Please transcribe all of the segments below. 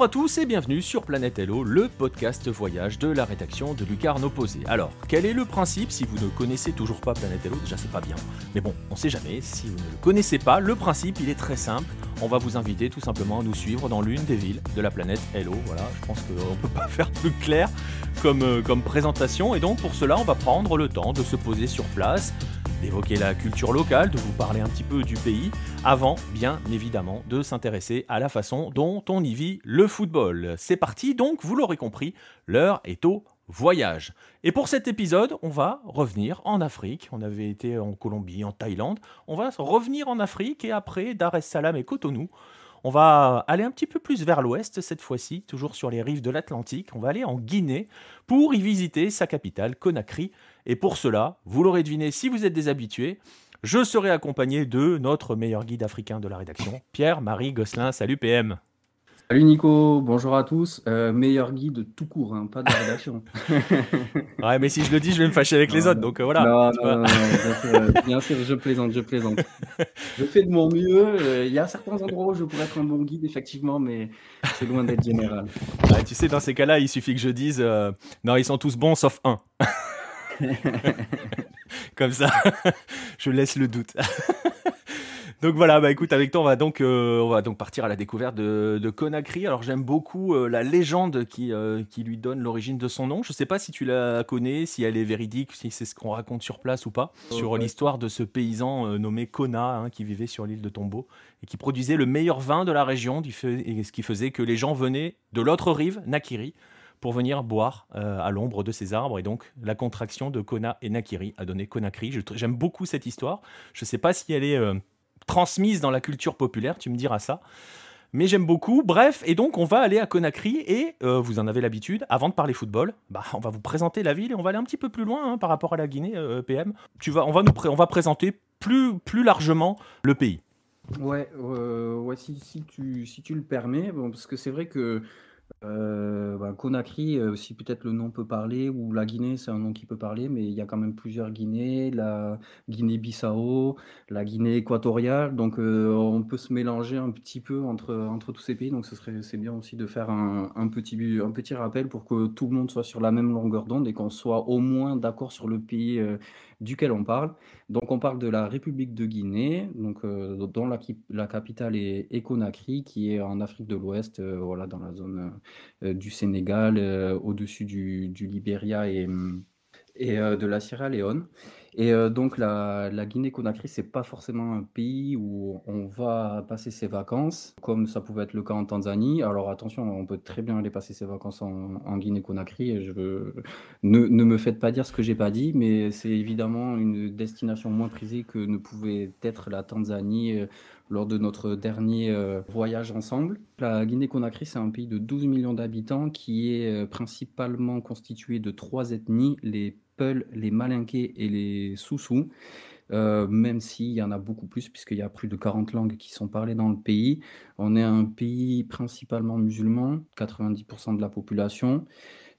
Bonjour à tous et bienvenue sur Planète Hello, le podcast voyage de la rédaction de Lucarne Opposé. Alors, quel est le principe si vous ne connaissez toujours pas Planète Hello? Déjà, c'est pas bien. Mais bon, on sait jamais. Si vous ne le connaissez pas, le principe, il est très simple. On va vous inviter tout simplement à nous suivre dans l'une des villes de la planète Hello. Voilà, je pense qu'on peut pas faire plus clair euh, comme présentation. Et donc, pour cela, on va prendre le temps de se poser sur place d'évoquer la culture locale, de vous parler un petit peu du pays, avant bien évidemment de s'intéresser à la façon dont on y vit le football. C'est parti donc, vous l'aurez compris, l'heure est au voyage. Et pour cet épisode, on va revenir en Afrique. On avait été en Colombie, en Thaïlande. On va revenir en Afrique et après Dar es Salaam et Cotonou. On va aller un petit peu plus vers l'ouest cette fois-ci, toujours sur les rives de l'Atlantique. On va aller en Guinée pour y visiter sa capitale, Conakry. Et pour cela, vous l'aurez deviné si vous êtes des habitués, je serai accompagné de notre meilleur guide africain de la rédaction, Pierre-Marie Gosselin. Salut PM. Salut Nico, bonjour à tous. Euh, meilleur guide tout court, hein, pas de rédaction. ouais, mais si je le dis, je vais me fâcher avec les autres, donc euh, voilà. Non, non, non, euh, bien, sûr, je plaisante, je plaisante. Je fais de mon mieux. Il y a certains endroits où je pourrais être un bon guide, effectivement, mais c'est loin d'être général. tu sais, dans ces cas-là, il suffit que je dise non, ils sont tous bons sauf un. Comme ça, je laisse le doute. Donc voilà, bah écoute, avec toi, on va donc, euh, on va donc partir à la découverte de, Conakry. Alors j'aime beaucoup euh, la légende qui, euh, qui lui donne l'origine de son nom. Je ne sais pas si tu la connais, si elle est véridique, si c'est ce qu'on raconte sur place ou pas, sur l'histoire de ce paysan nommé Kona, hein, qui vivait sur l'île de Tombeau et qui produisait le meilleur vin de la région, ce qui faisait que les gens venaient de l'autre rive, Nakiri, pour venir boire à l'ombre de ces arbres. Et donc, la contraction de Kona et Nakiri a donné Conakry. J'aime beaucoup cette histoire. Je ne sais pas si elle est transmise dans la culture populaire, tu me diras ça. Mais j'aime beaucoup. Bref, et donc on va aller à Conakry et euh, vous en avez l'habitude. Avant de parler football, bah, on va vous présenter la ville et on va aller un petit peu plus loin hein, par rapport à la Guinée euh, PM. Tu vas, on va nous présenter plus plus largement le pays. Ouais, euh, ouais si, si, tu, si tu le permets, bon, parce que c'est vrai que euh, bah, Conakry, euh, si peut-être le nom peut parler, ou la Guinée, c'est un nom qui peut parler, mais il y a quand même plusieurs Guinées, la Guinée-Bissau, la Guinée équatoriale, donc euh, on peut se mélanger un petit peu entre, entre tous ces pays, donc ce serait, c'est bien aussi de faire un, un petit, un petit rappel pour que tout le monde soit sur la même longueur d'onde et qu'on soit au moins d'accord sur le pays duquel on parle. Donc on parle de la République de Guinée, donc, euh, dont la, capitale est, Conakry, qui est en Afrique de l'Ouest, euh, voilà, dans la zone euh, du Sénégal, au-dessus du, du Libéria et, et de la Sierra Leone. Et donc la, Guinée-Conakry, c'est pas forcément un pays où on va passer ses vacances, comme ça pouvait être le cas en Tanzanie. Alors attention, on peut très bien aller passer ses vacances en, Guinée-Conakry. Je ne, ne me faites pas dire ce que j'ai pas dit, mais c'est évidemment une destination moins prisée que ne pouvait être la Tanzanie lors de notre dernier voyage ensemble. La Guinée-Conakry, c'est un pays de 12 millions d'habitants qui est principalement constitué de trois ethnies, les les Malinqués et les Soussous, euh, même s'il y en a beaucoup plus, puisqu'il y a plus de 40 langues qui sont parlées dans le pays. On est un pays principalement musulman, 90% de la population,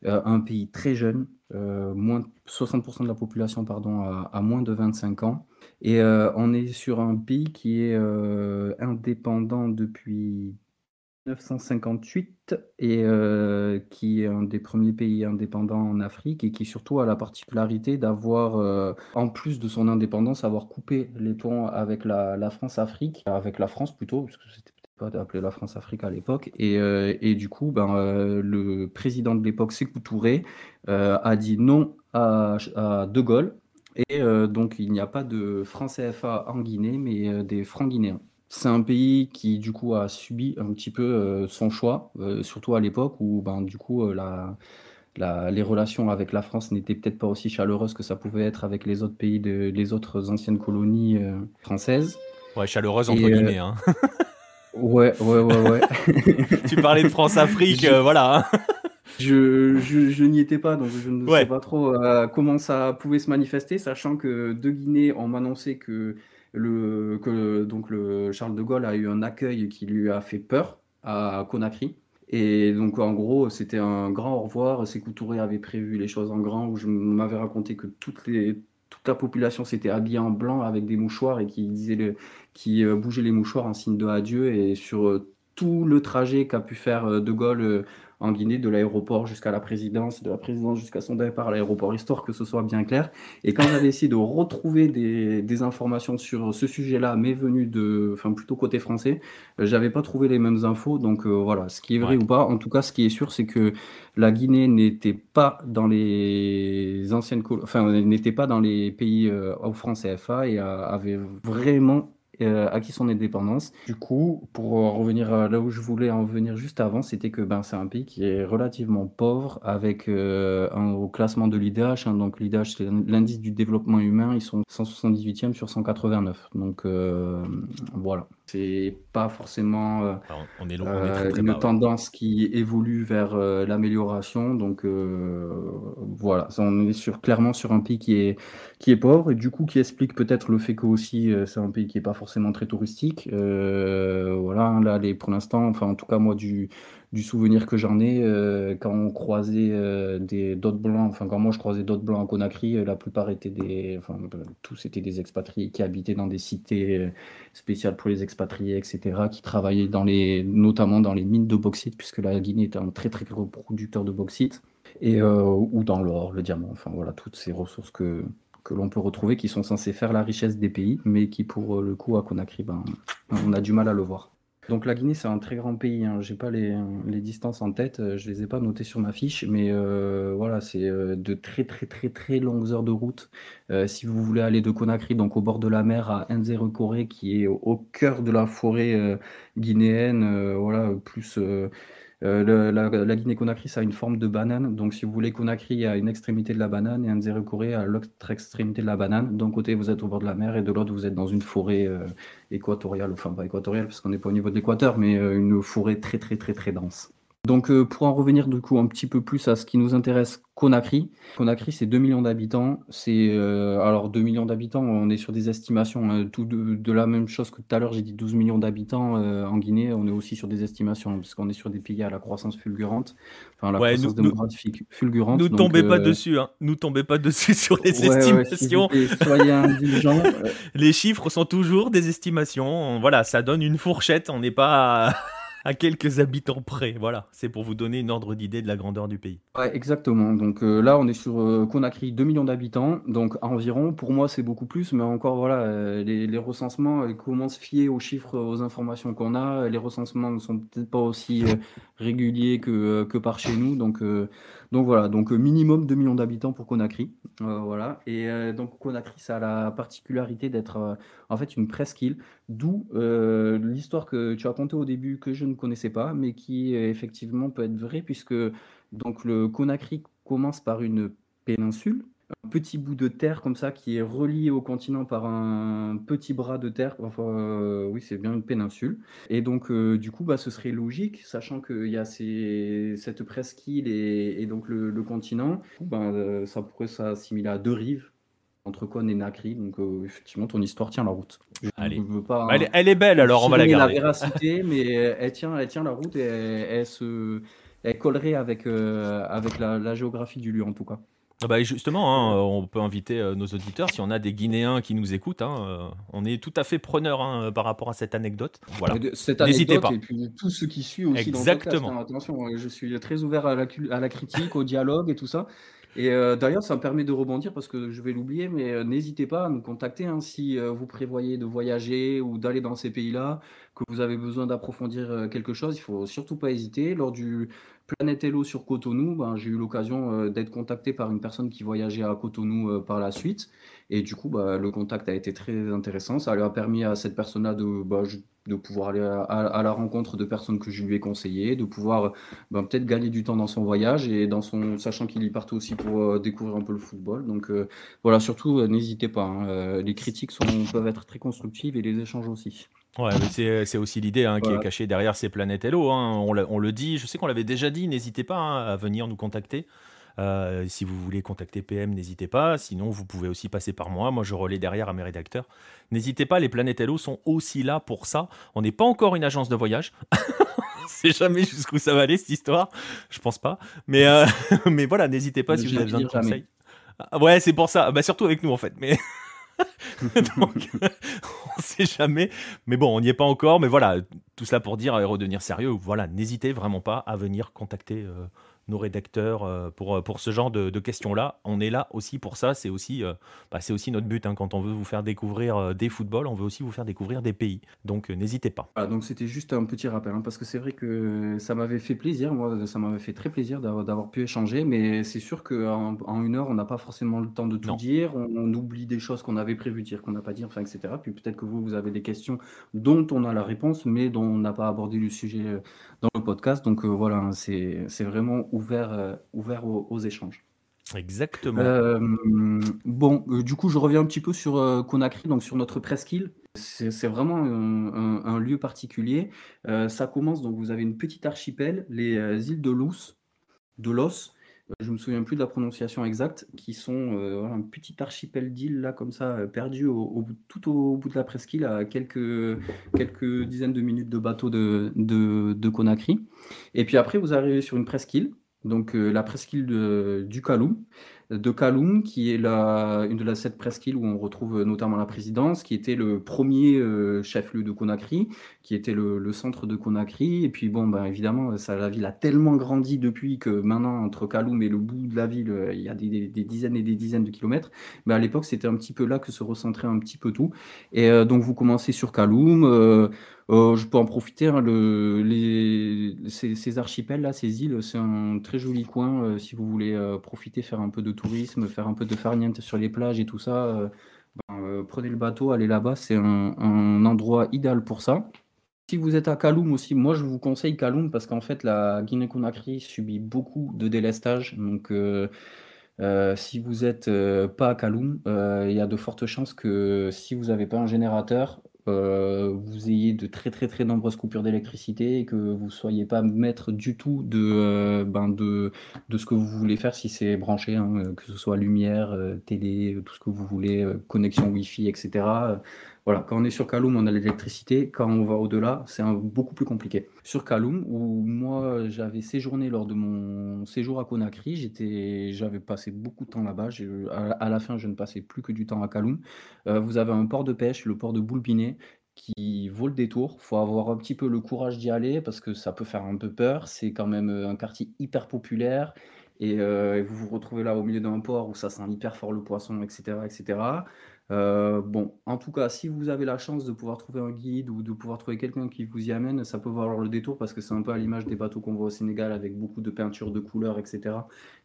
euh, un pays très jeune, euh, moins 60% de la population pardon, a, moins de 25 ans. Et on est sur un pays qui est indépendant depuis 1958 et euh, qui est un des premiers pays indépendants en Afrique et qui surtout a la particularité d'avoir, euh, en plus de son indépendance, avoir coupé les ponts avec la, France-Afrique, avec la France plutôt, parce que c'était peut-être pas appelé la France-Afrique à l'époque. Et, euh, et, du coup, ben, le président de l'époque, Sékou Touré, a dit non à, De Gaulle. Et donc, il n'y a pas de franc CFA en Guinée, mais des francs guinéens. C'est un pays qui, du coup, a subi un petit peu euh, son choix, euh, surtout à l'époque où, ben, du coup, euh, la, les relations avec la France n'étaient peut-être pas aussi chaleureuses que ça pouvait être avec les autres pays, de, les autres anciennes colonies françaises. Ouais, chaleureuse entre guillemets. Hein. ouais, ouais, ouais, ouais. tu parlais de France-Afrique, voilà. Hein. Je, je, n'y étais pas, donc je ne sais pas trop comment ça pouvait se manifester, sachant que de Guinée, on m'annonçait que que donc le Charles de Gaulle a eu un accueil qui lui a fait peur à Conakry. Et donc, en gros, c'était un grand au revoir. Sékou Touré avait prévu les choses en grand, où je m'avais raconté que toute la population s'était habillée en blanc avec des mouchoirs et qui, disait le, qui euh, bougeait les mouchoirs en signe de adieu. Et sur euh, tout le trajet qu'a pu faire De Gaulle en Guinée, de l'aéroport jusqu'à la présidence, de la présidence jusqu'à son départ à l'aéroport, histoire que ce soit bien clair. Et quand j'avais essayé de retrouver des, informations sur ce sujet-là, mais venu de, enfin plutôt côté français, euh, j'avais pas trouvé les mêmes infos. Donc euh, voilà, ce qui est vrai ou pas, en tout cas, ce qui est sûr, c'est que la Guinée n'était pas dans les anciennes, enfin n'était pas dans les pays euh, au franc CFA et avait vraiment euh, acquis son indépendance. Du coup, pour revenir là où je voulais en venir juste avant, c'était que ben, c'est un pays qui est relativement pauvre avec euh, un, au classement de l'IDH. Hein, donc l'IDH, c'est l'indice du développement humain. Ils sont 178e sur 189. Donc euh, voilà c'est pas forcément euh, on est euh, une tendance qui évolue vers euh, l'amélioration. Donc voilà, on est sur, clairement sur un pays qui est, qui est pauvre et du coup qui explique peut-être le fait que aussi c'est un pays qui est pas forcément très touristique. voilà, hein, là les, pour l'instant, enfin en tout cas moi du du souvenir que j'en ai, euh, quand on croisait euh, des d'autres blancs, enfin quand moi je croisais d'autres blancs en Conakry, euh, la plupart étaient des, enfin tous étaient des expatriés qui habitaient dans des cités spéciales pour les expatriés, etc., qui travaillaient dans les, notamment dans les mines de bauxite, puisque la Guinée est un très très gros producteur de bauxite, et ou dans l'or, le diamant, enfin voilà toutes ces ressources que que l'on peut retrouver, qui sont censées faire la richesse des pays, mais qui pour le coup à Conakry, ben, on a du mal à le voir. Donc la Guinée, c'est un très grand pays. Hein. J'ai pas les, distances en tête, euh, je les ai pas notées sur ma fiche, mais euh, voilà, c'est euh, de très très très très longues heures de route. si vous voulez aller de Conakry, donc au bord de la mer, à Nzérekoré, qui est au, cœur de la forêt guinéenne, voilà, plus euh, la, Guinée-Conakry, ça a une forme de banane. Donc, si vous voulez, Conakry à une extrémité de la banane et Nzérékoré à l'autre extrémité de la banane. D'un côté, vous êtes au bord de la mer et de l'autre, vous êtes dans une forêt euh, équatoriale. Enfin, pas équatoriale parce qu'on n'est pas au niveau de l'équateur, mais euh, une forêt très, très, très, très dense. Donc, pour en revenir du coup un petit peu plus à ce qui nous intéresse Conakry. Conakry, c'est 2 millions d'habitants. C'est euh, alors 2 millions d'habitants, on est sur des estimations hein, tout de, la même chose que tout à l'heure, j'ai dit 12 millions d'habitants euh, en Guinée, on est aussi sur des estimations parce qu'on est sur des pays à la croissance fulgurante, enfin la croissance démographique fulgurante. Nous tombez pas euh, dessus hein. Nous tombez pas dessus sur les estimations. soyez indulgents. les chiffres sont toujours des estimations. Voilà, ça donne une fourchette, on n'est pas à quelques habitants près. Voilà, c'est pour vous donner une ordre d'idée de la grandeur du pays. Exactement. Donc euh, là, on est sur euh, Conakry, 2 millions d'habitants, donc environ. Pour moi, c'est beaucoup plus, mais encore, voilà, euh, les, recensements, ils commencent à fier aux chiffres, aux informations qu'on a. Les recensements ne sont peut-être pas aussi réguliers que, que par chez nous. Donc, donc voilà, donc minimum 2 millions d'habitants pour Conakry. voilà. Et donc Conakry, ça a la particularité d'être en fait une presqu'île, d'où l'histoire que tu as racontée au début que je ne connaissais pas, mais qui effectivement peut être vraie, puisque donc le Conakry commence par une péninsule, un petit bout de terre comme ça qui est relié au continent par un petit bras de terre. Enfin, euh, oui, c'est bien une péninsule. Et donc, euh, du coup, bah, ce serait logique, sachant qu'il y a cette presqu'île et, donc le, continent. Bah, euh, ça pourrait s'assimiler à deux rives entre Con et Nakri. Donc, effectivement, ton histoire tient la route. pas, elle, est, belle, alors on va la garder. la véracité, mais elle tient, elle tient la route et elle se elle collerait avec, euh, avec la, géographie du lieu en tout cas. Ah bah justement, hein, on peut inviter euh, nos auditeurs, si on a des Guinéens qui nous écoutent, hein, euh, on est tout à fait preneur hein, par rapport à cette anecdote. Voilà. N'hésitez pas. Et puis tout ce qui suit aussi Exactement. dans le podcast. Attention, je suis très ouvert à la, à la critique, au dialogue et tout ça. Et d'ailleurs, ça me permet de rebondir parce que je vais l'oublier, mais n'hésitez pas à nous contacter si vous prévoyez de voyager ou d'aller dans ces pays-là, que vous avez besoin d'approfondir quelque chose. Il faut surtout pas hésiter. Lors du Planète Hello sur Cotonou, ben, j'ai eu l'occasion euh, d'être contacté par une personne qui voyageait à Cotonou euh, par la suite. Et du coup, bah, le contact a été très intéressant. Ça a permis à cette personne-là de, bah, pouvoir aller à, la rencontre de personnes que je lui ai conseillées, de pouvoir bah, peut-être gagner du temps dans son voyage et dans son, sachant qu'il y partait aussi pour euh, découvrir un peu le football. Donc voilà, surtout, n'hésitez pas. Hein. les critiques peuvent être très constructives et les échanges aussi. Ouais, c'est aussi l'idée hein, qui est cachée derrière ces planètes Hello. Hein. On, on, le dit, je sais qu'on l'avait déjà dit, n'hésitez pas hein, à venir nous contacter. Euh, si vous voulez contacter PM, n'hésitez pas. Sinon, vous pouvez aussi passer par moi. Moi, je relais derrière à mes rédacteurs. N'hésitez pas, les planètes Hello sont aussi là pour ça. On n'est pas encore une agence de voyage. on sait jamais jusqu'où ça va aller cette histoire. Je pense pas. Mais, euh, mais voilà, n'hésitez pas si vous avez besoin de conseils. Ah, ouais, c'est pour ça. Bah, surtout avec nous en fait. Mais Donc, on sait jamais. Mais bon, on n'y est pas encore. Mais voilà, tout cela pour dire et redevenir sérieux. Voilà, n'hésitez vraiment pas à venir contacter euh, nos rédacteurs euh, pour, euh, pour ce genre de, questions-là. On est là aussi pour ça. C'est aussi, euh, bah, c'est aussi notre but. Hein. Quand on veut vous faire découvrir des footballs, on veut aussi vous faire découvrir des pays. Donc n'hésitez pas. donc c'était juste un petit rappel, hein, parce que c'est vrai que ça m'avait fait plaisir. Moi, ça m'avait fait très plaisir d'avoir pu échanger. Mais c'est sûr qu'en en une heure, on n'a pas forcément le temps de tout dire. On, oublie des choses qu'on avait prévu de dire, qu'on n'a pas dit, enfin, etc. Puis peut-être que vous, vous avez des questions dont on a la réponse, mais dont on n'a pas abordé le sujet dans le podcast. Donc voilà, hein, c'est vraiment ouvert, euh, ouvert aux, échanges. Exactement. Euh, bon, euh, du coup, je reviens un petit peu sur Conakry, donc sur notre presqu'île. C'est vraiment un, lieu particulier. ça commence, donc vous avez une petite archipel, les îles de Lous, de Los. Je me souviens plus de la prononciation exacte, qui sont un petit archipel d'îles là comme ça, perdu au, tout au bout de la presqu'île, à quelques, quelques dizaines de minutes de bateau de, de, de Conakry. Et puis après, vous arrivez sur une presqu'île donc euh, la presqu'île de, du Kaloum, de Kaloum, qui est une de la sept presqu'îles où on retrouve notamment la présidence, qui était le premier euh, chef-lieu de Conakry, qui était le, centre de Conakry. Et puis bon, ben, évidemment, la ville a tellement grandi depuis que maintenant, entre Kaloum et le bout de la ville, euh, il y a des, dizaines et des dizaines de kilomètres. Mais à l'époque, c'était un petit peu là que se recentrait un petit peu tout. Et donc vous commencez sur Kaloum. Euh, je peux en profiter. Hein, ces, archipels-là, ces îles, c'est un très joli coin. Euh, si vous voulez euh, profiter, faire un peu de tourisme, faire un peu de farniente sur les plages et tout ça, ben, prenez le bateau, allez là-bas. C'est un, endroit idéal pour ça. Si vous êtes à Kaloum aussi, moi je vous conseille Kaloum parce qu'en fait la Guinée-Conakry subit beaucoup de délestage. Donc si vous n'êtes pas à Kaloum, il y a de fortes chances que si vous n'avez pas un générateur, euh, vous ayez de très très très nombreuses coupures d'électricité et que vous ne soyez pas maître du tout de, euh, ben de, de ce que vous voulez faire si c'est branché, hein, que ce soit lumière, euh, télé, tout ce que vous voulez, connexion Wi-Fi, etc. Voilà, quand on est sur Kaloum, on a l'électricité. Quand on va au-delà, c'est beaucoup plus compliqué. Sur Kaloum, où moi j'avais séjourné lors de mon séjour à Conakry, j'avais passé beaucoup de temps là-bas. À, la fin, je ne passais plus que du temps à Kaloum. Euh, vous avez un port de pêche, le port de Boulbiné, qui vaut le détour. Il faut avoir un petit peu le courage d'y aller parce que ça peut faire un peu peur. C'est quand même un quartier hyper populaire. Et, euh, et vous vous retrouvez là au milieu d'un port où ça sent hyper fort le poisson, etc., etc. Euh, bon, en tout cas, si vous avez la chance de pouvoir trouver un guide ou de pouvoir trouver quelqu'un qui vous y amène, ça peut valoir le détour parce que c'est un peu à l'image des bateaux qu'on voit au Sénégal avec beaucoup de peintures, de couleurs, etc.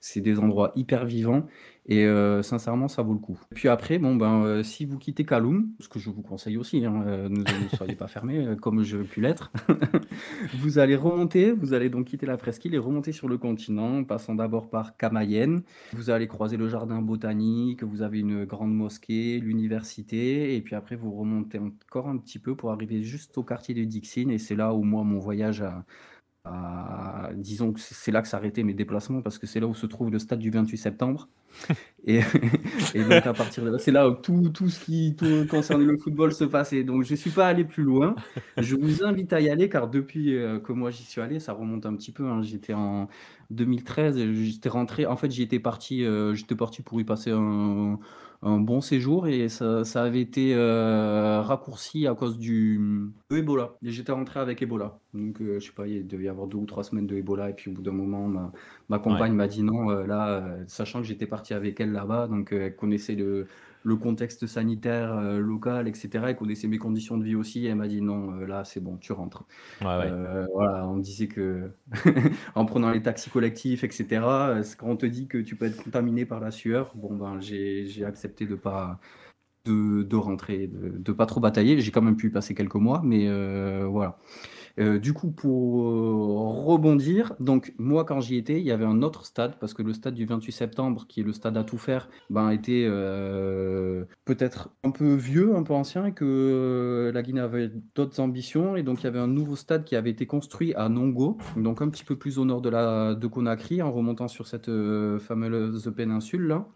C'est des endroits hyper vivants et euh, sincèrement, ça vaut le coup. Puis après, bon, ben, euh, si vous quittez Kaloum, ce que je vous conseille aussi, hein, ne, soyez pas fermés comme je pu l'être, vous allez remonter, vous allez donc quitter la presqu'île et remonter sur le continent, passant d'abord par Kamayen. Vous allez croiser le jardin botanique, vous avez une grande mosquée, université, et puis après vous remontez encore un petit peu pour arriver juste au quartier de Dixine, et c'est là où moi mon voyage a, disons que c'est là que s'arrêtaient mes déplacements, parce que c'est là où se trouve le stade du 28 septembre. et, donc à partir de là, c'est là où tout, tout ce qui concerne le football se passait. Donc je suis pas allé plus loin. Je vous invite à y aller, car depuis euh, que moi j'y suis allé, ça remonte un petit peu. Hein. J'étais en 2013, j'étais rentré, en fait j'y étais parti, euh, j'étais parti pour y passer un un bon séjour et ça, ça avait été euh, raccourci à cause du de Ebola. J'étais rentré avec Ebola. Donc, euh, je sais pas, il devait y avoir deux ou trois semaines de Ebola. Et puis, au bout d'un moment, ma, ma compagne m'a dit non. Euh, là, sachant que j'étais parti avec elle là-bas, donc elle connaissait le, le contexte sanitaire euh, local, etc. Et connaissait mes conditions de vie aussi. elle m'a dit non, euh, là c'est bon, tu rentres. Euh, voilà, on me disait que en prenant les taxis collectifs, etc. Quand on te dit que tu peux être contaminé par la sueur, bon ben j'ai accepté de pas de, de rentrer, de, de, pas trop batailler. J'ai quand même pu y passer quelques mois, mais voilà. Euh, du coup, pour euh, rebondir, donc moi quand j'y étais, il y avait un autre stade parce que le stade du 28 septembre, qui est le stade à tout faire, ben, était euh, peut-être un peu vieux, un peu ancien, et que la Guinée avait d'autres ambitions. Et donc il y avait un nouveau stade qui avait été construit à Nongo, donc un petit peu plus au nord de, de Conakry, en remontant sur cette fameuse péninsule là.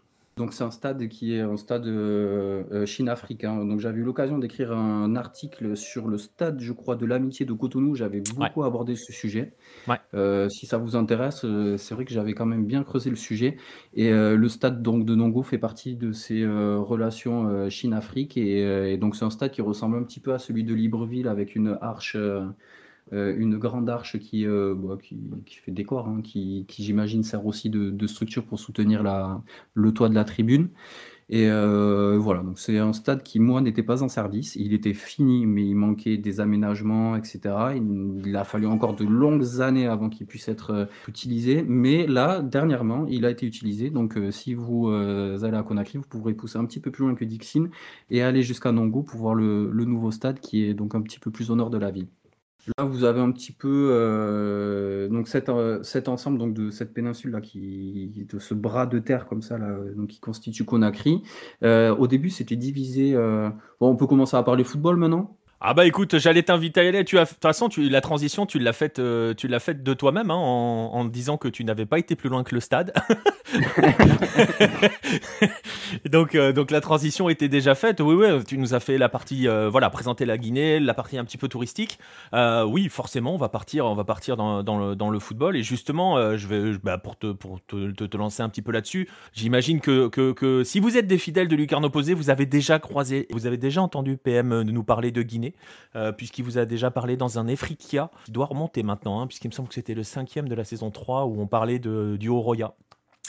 Donc c'est un stade qui est un stade euh, Chine-Africain. Donc j'avais eu l'occasion d'écrire un article sur le stade, je crois, de l'amitié de Cotonou. J'avais beaucoup abordé ce sujet. si ça vous intéresse, c'est vrai que j'avais quand même bien creusé le sujet. Et le stade donc de Nongo fait partie de ces relations Chine-Afrique. Et, et, donc c'est un stade qui ressemble un petit peu à celui de Libreville avec une arche euh, une grande arche qui, euh, bah, qui, fait décor, hein, qui, j'imagine sert aussi de, structure pour soutenir la, le toit de la tribune. Et euh, voilà, donc c'est un stade qui, moi, n'était pas en service. Il était fini, mais il manquait des aménagements, etc. Il, a fallu encore de longues années avant qu'il puisse être utilisé. Mais là, dernièrement, il a été utilisé. Donc, si vous allez à Conakry, vous pourrez pousser un petit peu plus loin que Dixine et aller jusqu'à Nongo pour voir le, le nouveau stade qui est donc un petit peu plus au nord de la ville. Là, vous avez un petit peu euh, donc cet, euh, cet ensemble donc de cette péninsule là qui de ce bras de terre comme ça là donc qui constitue Conakry. Euh, au début, c'était divisé. on peut commencer à parler football maintenant? Ah bah écoute, j'allais t'inviter à aller. Tu as, de toute façon, tu, la transition, tu l'as faite, euh, tu l'as faite de toi-même hein, en, disant que tu n'avais pas été plus loin que le stade. donc, euh, donc la transition était déjà faite. Oui, oui, tu nous as fait la partie, euh, voilà, présenter la Guinée, la partie un petit peu touristique. oui, forcément, on va partir, on va partir dans, le, dans le, football. Et justement, je vais, bah, pour te, pour te, te, lancer un petit peu là-dessus, j'imagine que, que, que, si vous êtes des fidèles de Lucarne Opposé, vous avez déjà croisé, vous avez déjà entendu PM nous parler de Guinée? Euh, puisqu'il vous a déjà parlé dans un Efrikia, qui doit remonter maintenant, hein, puisqu'il me semble que c'était le cinquième de la saison 3 où on parlait de, du Oroya.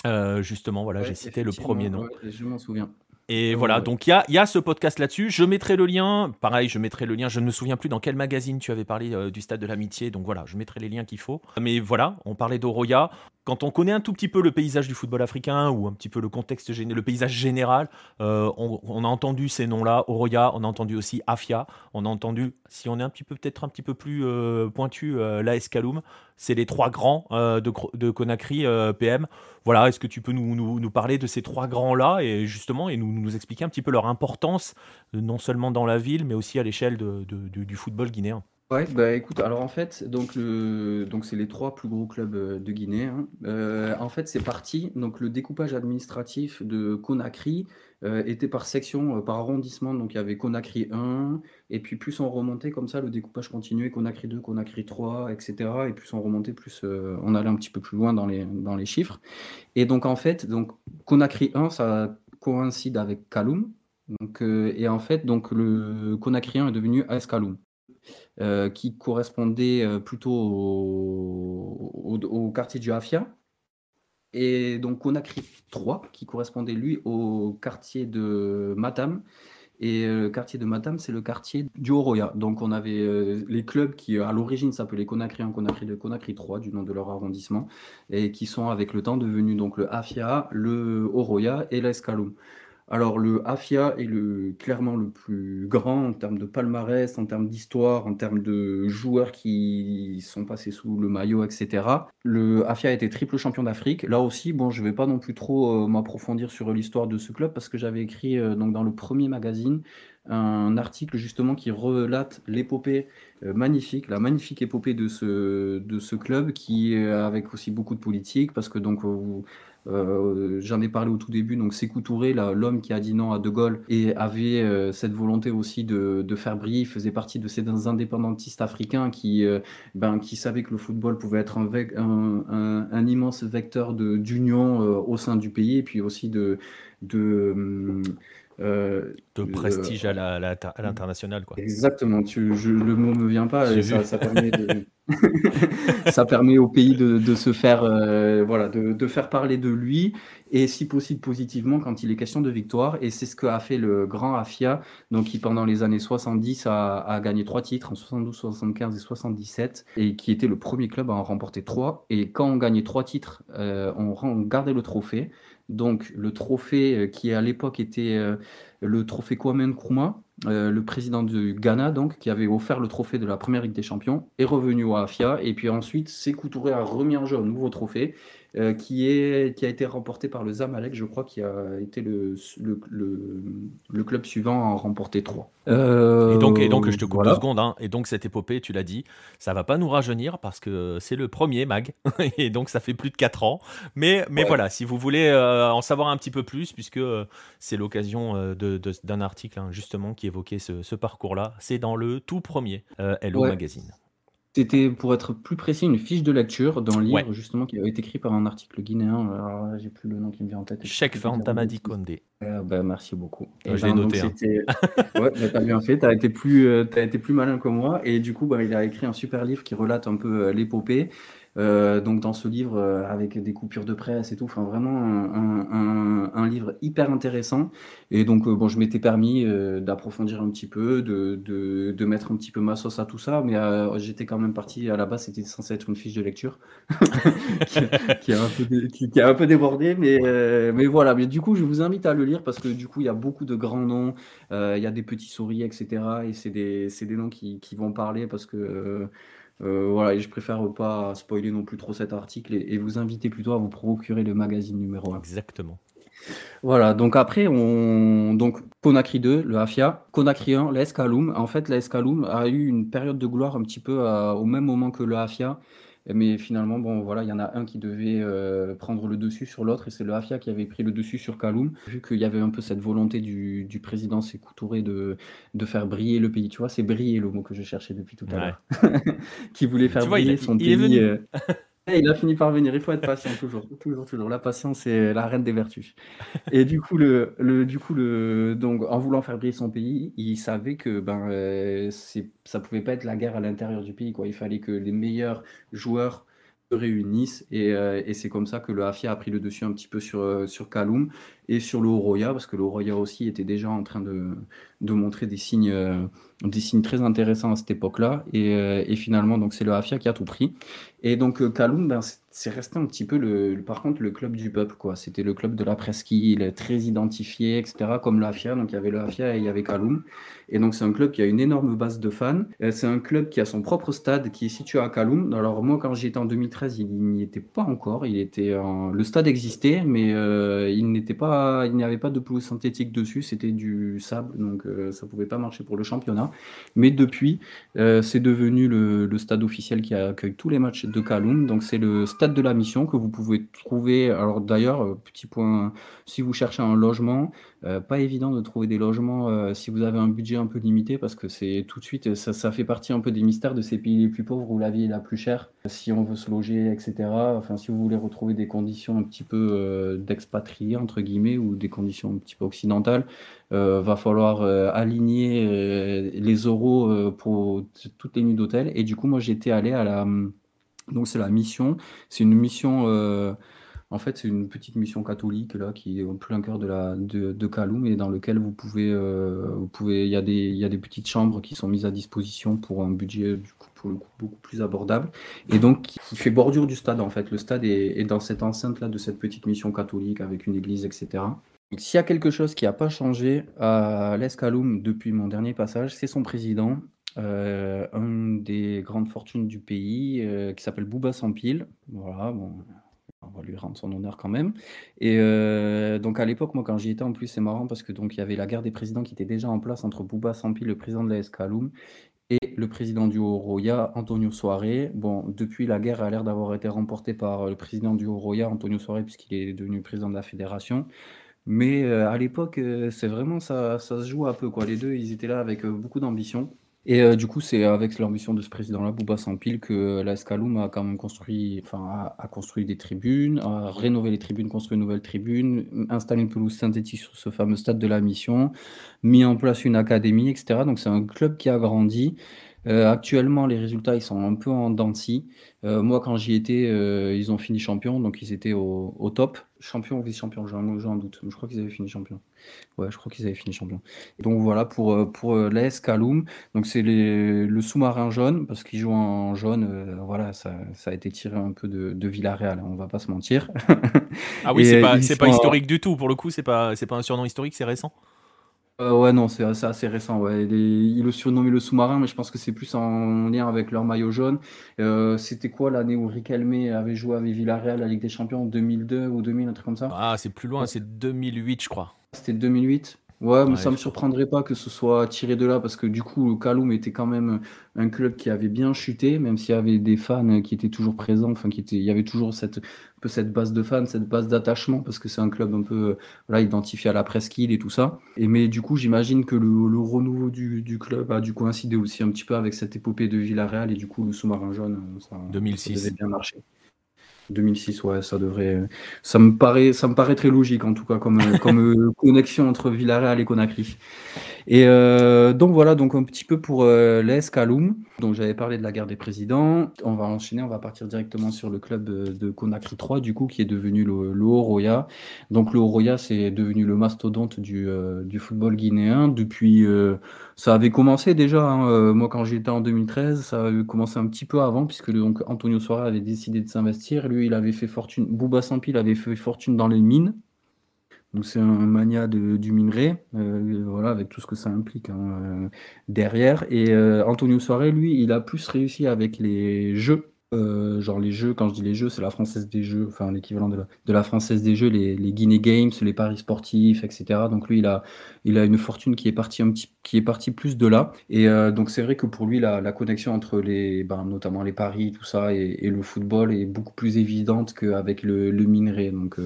Euh, justement, voilà, j'ai cité le premier nom. je m'en souviens. Et voilà, donc il y a, y a, ce podcast là-dessus. Je mettrai le lien. Pareil, je mettrai le lien. Je ne me souviens plus dans quel magazine tu avais parlé euh, du stade de l'amitié. Donc voilà, je mettrai les liens qu'il faut. Mais voilà, on parlait d'Oroya quand on connaît un tout petit peu le paysage du football africain ou un petit peu le contexte, le paysage général, euh, on, a entendu ces noms-là, Oroya, on a entendu aussi Afia, on a entendu, si on est un petit peu peut-être un petit peu plus euh, pointu, euh, la Escaloum, c'est les trois grands de, Conakry PM. Voilà, est-ce que tu peux nous, parler de ces trois grands-là et justement et nous, expliquer un petit peu leur importance, non seulement dans la ville, mais aussi à l'échelle du football guinéen? Ouais, bah écoute, alors en fait, donc le, donc c'est les trois plus gros clubs euh, de Guinée. Hein. Euh, en fait, c'est parti. Donc le découpage administratif de Conakry euh, était par section, par arrondissement. Donc il y avait Conakry 1, et puis plus on remontait comme ça, le découpage continuait, Conakry 2, Conakry 3, etc. Et plus on remontait, plus on allait un petit peu plus loin dans les, dans les chiffres. Et donc en fait, donc Conakry 1, ça coïncide avec Kaloum. Donc, et en fait, donc le Conakry 1 est devenu AS Kaloum. Euh, qui correspondait euh, plutôt au, quartier du Hafia. Et donc Conakry 3, qui correspondait lui au quartier de Matam. Et euh, le quartier de Matam, c'est le quartier du Oroya. Donc on avait les clubs qui à l'origine s'appelaient Conakry 1, Conakry 2, Conakry 3, du nom de leur arrondissement, et qui sont avec le temps devenus donc le Afia, le Oroya et l'Escaloum. Alors le AFIA est clairement le plus grand en termes de palmarès, en termes d'histoire, en termes de joueurs qui sont passés sous le maillot, etc. Le AFIA a été triple champion d'Afrique. Là aussi, bon, je ne vais pas non plus trop euh, m'approfondir sur l'histoire de ce club parce que j'avais écrit euh, dans le premier magazine un article justement qui relate l'épopée euh, magnifique, la magnifique épopée de ce, de ce club qui avec aussi beaucoup de politique parce que donc euh, j'en ai parlé au tout début, donc Sékou Touré, l'homme qui a dit non à De Gaulle et avait euh, cette volonté aussi de, faire briller, faisait partie de ces indépendantistes africains qui, euh, ben, qui savaient que le football pouvait être un, un, immense vecteur d'union au sein du pays et puis aussi de, de euh, de prestige à l'international. quoi. Exactement, tu, je, le mot me vient pas, et ça, ça, permet ça, permet au pays de, se faire, euh, voilà, de, faire parler de lui, et si possible positivement quand il est question de victoire, et c'est ce qu'a fait le grand Afia, donc qui pendant les années 70 a, a, gagné trois titres, en 72, 75 et 77, et qui était le premier club à en remporter trois, et quand on gagnait trois titres, euh, on, gardait le trophée, donc le trophée euh, qui à l'époque était le trophée Kwame Nkrumah, euh, le président du Ghana, donc, qui avait offert le trophée de la première Ligue des Champions, est revenu au AFIA. Et puis ensuite, Sékou Touré a remis en jeu un nouveau trophée. Euh, qui, est, qui a été remporté par le Zamalek, je crois, qui a été le, le, le, club suivant à en remporter trois. et, donc, et donc, je te coupe deux secondes. Hein. et donc, cette épopée, tu l'as dit, ça va pas nous rajeunir parce que c'est le premier mag. et donc, ça fait plus de 4 ans. Mais, mais voilà, si vous voulez en savoir un petit peu plus, puisque c'est l'occasion d'un article hein, justement qui évoquait ce, ce parcours-là, c'est dans le tout premier Hello Magazine. C'était, pour être plus précis, une fiche de lecture d'un livre justement qui avait été écrit par un article guinéen. Alors j'ai plus le nom qui me vient en tête. Cheikh Fantamadi Condé. Euh, bah, merci beaucoup. Et j'ai ben, noté. Hein. ouais, bah, t'as bien fait. T'as été plus, euh, as été plus malin que moi. Et du coup, bah, il a écrit un super livre qui relate un peu euh, l'épopée. Euh, donc dans ce livre euh, avec des coupures de presse et tout, enfin vraiment un, livre hyper intéressant. Et donc euh, bon, je m'étais permis d'approfondir un petit peu, de, de, mettre un petit peu ma sauce à tout ça, mais j'étais quand même parti à la base, c'était censé être une fiche de lecture qui, a un peu qui, a un peu débordé, mais, mais voilà. Mais du coup, je vous invite à le lire parce que du coup, il y a beaucoup de grands noms, il y a des petits souris, etc. Et c'est des, des noms qui, qui, vont parler parce que euh, voilà, et je préfère pas spoiler non plus trop cet article et, vous inviter plutôt à vous procurer le magazine numéro 1. Exactement. Voilà, donc après, on... donc Conakry 2, le Afia, Conakry 1, l'Escaloum. En fait, l'Escaloum a eu une période de gloire un petit peu au même moment que le Afia. Mais finalement, bon, voilà, il y en a un qui devait euh, prendre le dessus sur l'autre, et c'est le Afia qui avait pris le dessus sur Kaloum, vu qu'il y avait un peu cette volonté du, du président Sékou Touré de, de faire briller le pays. Tu vois, c'est briller le mot que je cherchais depuis tout à l'heure. qui voulait faire briller son pays. Eh, il a fini par venir, il faut être patient toujours, toujours, toujours. La patience, c'est la reine des vertus. Et du coup, le, le, du coup le, donc, en voulant faire briller son pays, il savait que ben, euh, ça pouvait pas être la guerre à l'intérieur du pays. Quoi. Il fallait que les meilleurs joueurs se réunissent. Et, euh, et c'est comme ça que le Afia a pris le dessus un petit peu sur, euh, sur Kaloum et sur le Oroya, parce que le Oroya aussi était déjà en train de, de montrer des signes, des signes très intéressants à cette époque-là. Et, et finalement, donc c'est le Afia qui a tout pris. Et donc Kaloum, ben, c'est resté un petit peu le, par contre le club du peuple quoi. C'était le club de la presqu'île, très identifié, etc. Comme l'Afia, donc il y avait l'Afia et il y avait Kaloum. Et donc c'est un club qui a une énorme base de fans. Euh, c'est un club qui a son propre stade qui est situé à Kaloum. Alors moi quand j'y étais en 2013, il n'y était pas encore. Il était le stade existait, mais euh, il n'était pas, il n'y avait pas de pelouse synthétique dessus. C'était du sable, donc euh, ça pouvait pas marcher pour le championnat. Mais depuis, c'est devenu le, stade officiel qui accueille tous les matchs de Kaloum. Donc c'est le stade de la mission que vous pouvez trouver. Alors d'ailleurs, euh, petit point, si vous cherchez un logement, euh, pas évident de trouver des logements euh, si vous avez un budget un peu limité parce que c'est tout de suite, ça, ça, fait partie un peu des mystères de ces pays les plus pauvres où la vie est la plus chère. Si on veut se loger, etc. Enfin, si vous voulez retrouver des conditions un petit peu d'expatriés entre guillemets ou des conditions un petit peu occidentales, va falloir aligner les euros pour toutes les nuits d'hôtel. Et du coup, moi j'étais allé à la donc c'est la mission. C'est une mission, euh, en fait, c'est une petite mission catholique là qui est au plein cœur de la de, de Kaloum et dans lequel vous pouvez, euh, vous pouvez, il y a des il y a des petites chambres qui sont mises à disposition pour un budget du coup le coup beaucoup plus abordable et donc qui fait bordure du stade en fait. Le stade est, dans cette enceinte là de cette petite mission catholique avec une église etc. S'il y a quelque chose qui n'a pas changé à l'Escaloum depuis mon dernier passage, c'est son président euh, un des grandes fortunes du pays, euh, qui s'appelle Bouba Sampil. Voilà, bon, on va lui rendre son honneur quand même. Et euh, donc à l'époque, moi quand j'y étais en plus, c'est marrant parce que donc il y avait la guerre des présidents qui était déjà en place entre Bouba Sampil, le président de la Escaloum, et le président du Haut-Roya, Antonio Soare. Bon, depuis la guerre a l'air d'avoir été remportée par le président du Haut-Roya, Antonio Soare, puisqu'il est devenu président de la fédération. Mais à l'époque, c'est vraiment ça, ça se joue un peu quoi. Les deux, ils étaient là avec beaucoup d'ambition. Et euh, du coup, c'est avec l'ambition de ce président-là, Bouba Sampil, que la Escaloum a quand même construit, enfin, a, construit des tribunes, a rénové les tribunes, construit une nouvelle tribune, installé une pelouse synthétique sur ce fameux stade de la mission, mis en place une académie, etc. Donc c'est un club qui a grandi. Euh, actuellement, les résultats, ils sont un peu en dents euh, moi, quand j'y étais, euh, ils ont fini champion, donc ils étaient au, au top. Champion ou vice-champion, un, doute. Je crois qu'ils avaient fini champion. Ouais, je crois qu'ils avaient fini champion. donc voilà pour, pour l'AS Kaloum. Donc c'est le sous-marin jaune, parce qu'ils jouent en jaune. voilà, ça, ça, a été tiré un peu de, de Villarreal, hein, on va pas se mentir. ah oui, c'est pas, pas historique du tout. Pour le coup, c'est pas, pas un surnom historique, c'est récent. Ouais, non, c'est assez, récent. Ouais. Il, le surnommé le sous-marin, mais je pense que c'est plus en lien avec leur maillot jaune. Euh, c'était quoi l'année où Riquelme avait joué avec Villarreal à la Ligue des Champions 2002 ou 2000, un truc comme ça? Ah, c'est plus loin, c'est 2008, je crois. C'était 2008 Ouais, mais ça me surprendrait pas que ce soit tiré de là parce que du coup, le Kaloum était quand même un club qui avait bien chuté, même s'il y avait des fans qui étaient toujours présents, enfin qui étaient, il y avait toujours cette, peu cette base de fans, cette base d'attachement parce que c'est un club un peu voilà, identifié à la presqu'île et tout ça. Et mais du coup, j'imagine que le, renouveau du, club a dû coïncider aussi un petit peu avec cette épopée de Villarreal et du coup le sous-marin jaune, ça, 2006. ça devait bien marcher. 2006, ouais, ça devrait. Ça me paraît, ça me paraît très logique en tout cas comme, comme euh, connexion entre Villarreal et Conakry. Et euh, donc voilà, donc un petit peu pour euh, l'ES Kaloum. Donc j'avais parlé de la guerre des présidents. On va enchaîner, on va partir directement sur le club de Conakry 3, du coup, qui est devenu le. Donc le c'est devenu le mastodonte du, du football guinéen depuis. ça avait commencé déjà, hein, moi quand j'étais en 2013, ça avait commencé un petit peu avant, puisque donc Antonio Soares avait décidé de s'investir. Lui, il avait fait fortune, Bouba Sampi, il avait fait fortune dans les mines. Donc c'est un mania du minerai, euh, voilà, avec tout ce que ça implique hein, euh, derrière. Et euh, Antonio Soare, lui, il a plus réussi avec les jeux. genre les jeux, quand je dis les jeux, c'est la française des jeux, enfin l'équivalent de la, française des jeux, les, les Games, les paris sportifs, etc. Donc lui, il a, il a une fortune qui est partie un petit, qui est partie plus de là. Et donc c'est vrai que pour lui, la, connexion entre les, ben, notamment les paris, tout ça, et, le football est beaucoup plus évidente qu'avec le, le minerai. Donc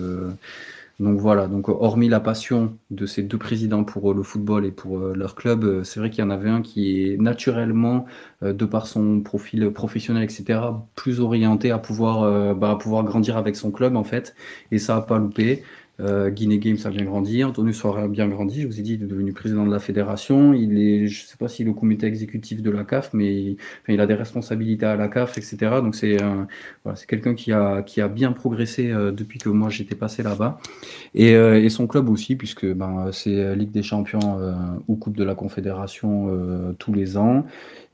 donc voilà, donc hormis la passion de ces deux présidents pour euh, le football et pour euh, leur club, euh, c'est vrai qu'il y en avait un qui est naturellement, de par son profil professionnel, etc., plus orienté à pouvoir, bah, à pouvoir grandir avec son club en fait, et ça n'a pas loupé. Euh, Guinée Games a bien grandi, Antonio Soare a bien grandi, je vous ai dit, il est devenu président de la fédération, il est, je ne sais pas s'il est au comité exécutif de la CAF, mais il, a des responsabilités à la CAF, etc. Donc c'est quelqu'un qui a, qui a bien progressé euh, depuis que moi j'étais passé là-bas. Et, euh, et, son club aussi, puisque ben, c'est Ligue des Champions euh, ou Coupe de la Confédération tous les ans,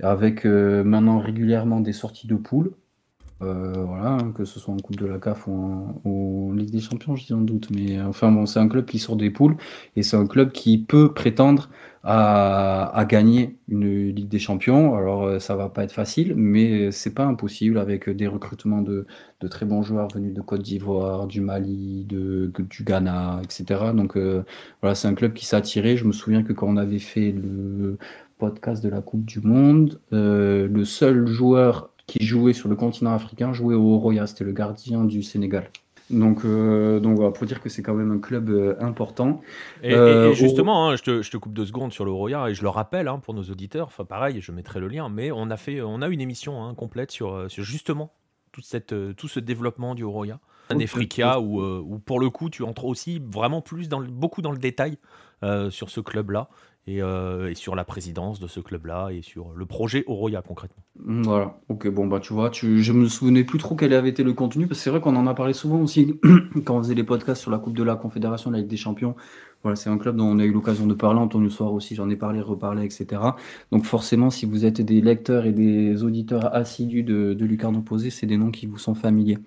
avec maintenant régulièrement des sorties de poules. Euh, voilà, que ce soit en Coupe de la CAF ou en, Ligue des Champions, je dis en doute. Mais euh, enfin bon, c'est un club qui sort des poules et c'est un club qui peut prétendre à, gagner une Ligue des Champions. Alors euh, ça va pas être facile, mais c'est pas impossible avec des recrutements de, très bons joueurs venus de Côte d'Ivoire, du Mali, de, du Ghana, etc. Donc voilà, c'est un club qui s'est attiré. Je me souviens que quand on avait fait le podcast de la Coupe du Monde, le seul joueur qui jouait sur le continent africain, jouait au Roya, c'était le gardien du Sénégal. Donc, euh, donc voilà, pour dire que c'est quand même un club euh, important. Et, euh, justement, hein, je, te, je, te, coupe deux secondes sur le Roya et je le rappelle hein, pour nos auditeurs. Enfin, pareil, je mettrai le lien, mais on a fait, on a une émission hein, complète sur, sur, justement toute cette, tout ce développement du Roya, un Africa où, où, pour le coup tu entres aussi vraiment plus dans beaucoup dans le détail sur ce club-là euh, et, sur la présidence de ce club-là et sur le projet Oroya concrètement. Mmh, voilà, ok, bon bah tu vois, tu, je me souvenais plus trop quel avait été le contenu, parce que c'est vrai qu'on en a parlé souvent aussi quand on faisait les podcasts sur la Coupe de la Confédération, la Ligue des Champions. Voilà, c'est un club dont on a eu l'occasion de parler, Antonio Soir aussi, j'en ai parlé, reparlé, etc. Donc forcément, si vous êtes des lecteurs et des auditeurs assidus de, de Lucarne Opposé, c'est des noms qui vous sont familiers.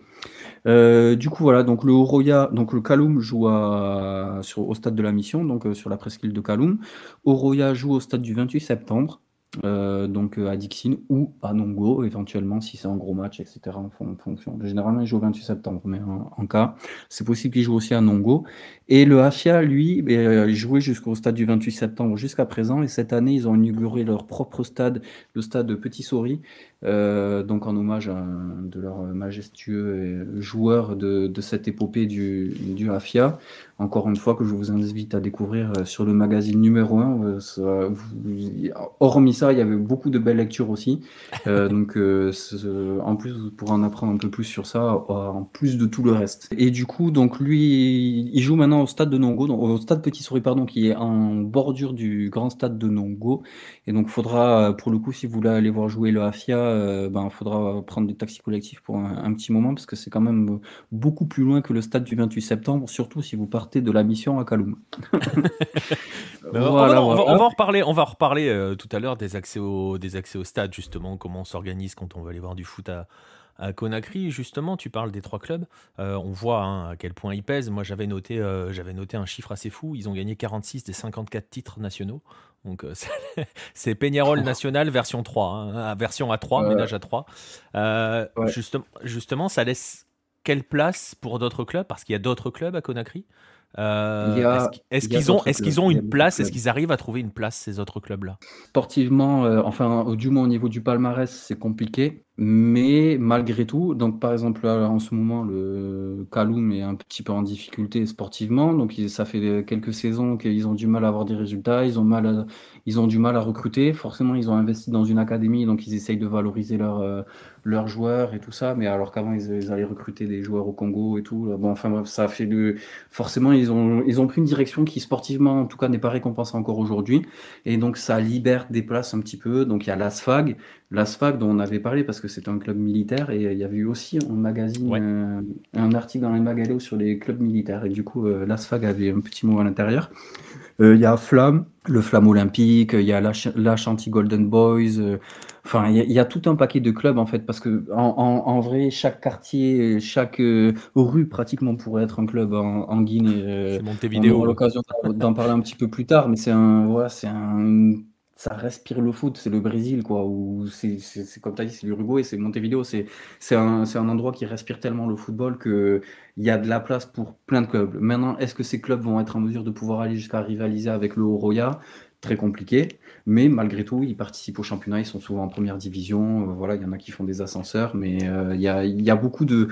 Euh, du coup, voilà, donc le Oroya, donc le Kaloum joue au stade de la mission, donc euh, sur la presqu'île de Kaloum. Oroya joue au stade du 28 septembre. Euh, donc à Dixine ou à Nongo éventuellement si c'est un gros match etc en, fonction. Généralement il joue au 28 septembre mais en, cas c'est possible qu'il joue aussi à Nongo. Et le Afia lui il jouait jusqu'au stade du 28 septembre jusqu'à présent et cette année ils ont inauguré leur propre stade le stade de Petit Souris euh, donc en hommage à de leur majestueux joueur de, de cette épopée du, du Afia encore une fois, que je vous invite à découvrir euh, sur le magazine numéro 1. Euh, hormis ça, il y avait beaucoup de belles lectures aussi. Euh, donc, en plus, vous pourrez en apprendre un peu plus sur ça, en plus de tout le reste. Et du coup, donc lui, il joue maintenant au stade de Nongo, au stade Petit Souris, pardon, qui est en bordure du grand stade de Nongo. Et donc, faudra, pour le coup, si vous voulez aller voir jouer le Afia, ben, faudra prendre des taxis collectifs pour un, un petit moment, parce que c'est quand même beaucoup plus loin que le stade du 28 septembre, surtout si vous partez de la mission à Kaloum. on, va, en reparler, on va reparler euh, tout à l'heure des accès, au, des accès au stade, justement, comment on s'organise quand on veut aller voir du foot à, À Conakry, justement, tu parles des trois clubs. Euh, on voit hein, à quel point ils pèsent. Moi, j'avais noté, euh, j'avais noté un chiffre assez fou. Ils ont gagné 46 des 54 titres nationaux. Donc, euh, c'est Peñarol national version 3, hein, version A3, ménage A3. justement, justement, ça laisse quelle place pour d'autres clubs? Parce qu'il y a d'autres clubs à Conakry. Euh, est-ce qu'ils ont, est qu'ils ont une place? Est-ce qu'ils arrivent à trouver une place, ces autres clubs-là? Sportivement, euh, enfin, du moins au niveau du palmarès, c'est compliqué. Mais malgré tout, donc par exemple en ce moment le Kaloum est un petit peu en difficulté sportivement, donc ça fait quelques saisons qu'ils ont du mal à avoir des résultats, ils ont mal ils ont du mal à recruter. Forcément, ils ont investi dans une académie, donc ils essayent de valoriser leurs euh, leurs joueurs et tout ça. Mais alors qu'avant ils, allaient recruter des joueurs au Congo et tout. Bon, enfin bref, ça fait le forcément ils ont ils ont pris une direction qui sportivement en tout cas n'est pas récompensée encore aujourd'hui, et donc ça libère des places un petit peu. Donc il y a l'ASFAG, l'ASFAG dont on avait parlé parce que c'est un club militaire et il y avait eu aussi un magazine, euh, un, article dans les Magalo sur les clubs militaires et du coup euh, l'ASFAG avait un petit mot à l'intérieur. Euh, il y a Flamme, le Flamme Olympique, il y a la, Chanty Golden Boys. Enfin, il y, a tout un paquet de clubs en fait, parce que en, vrai, chaque quartier, chaque rue pratiquement pourrait être un club en, Guinée. c'est On aura l'occasion d'en parler un petit peu plus tard, mais c'est un, voilà, c'est un ça respire le foot, c'est le Brésil, quoi. Ou c'est, comme tu as dit, c'est l'Uruguay, c'est Montevideo. C'est, un, un endroit qui respire tellement le football qu'il y a de la place pour plein de clubs. Maintenant, est-ce que ces clubs vont être en mesure de pouvoir aller jusqu'à rivaliser avec le Oroya Très compliqué. Mais malgré tout, ils participent au championnat, ils sont souvent en première division. Euh, voilà, il y en a qui font des ascenseurs, mais euh, il y, a, il y a beaucoup de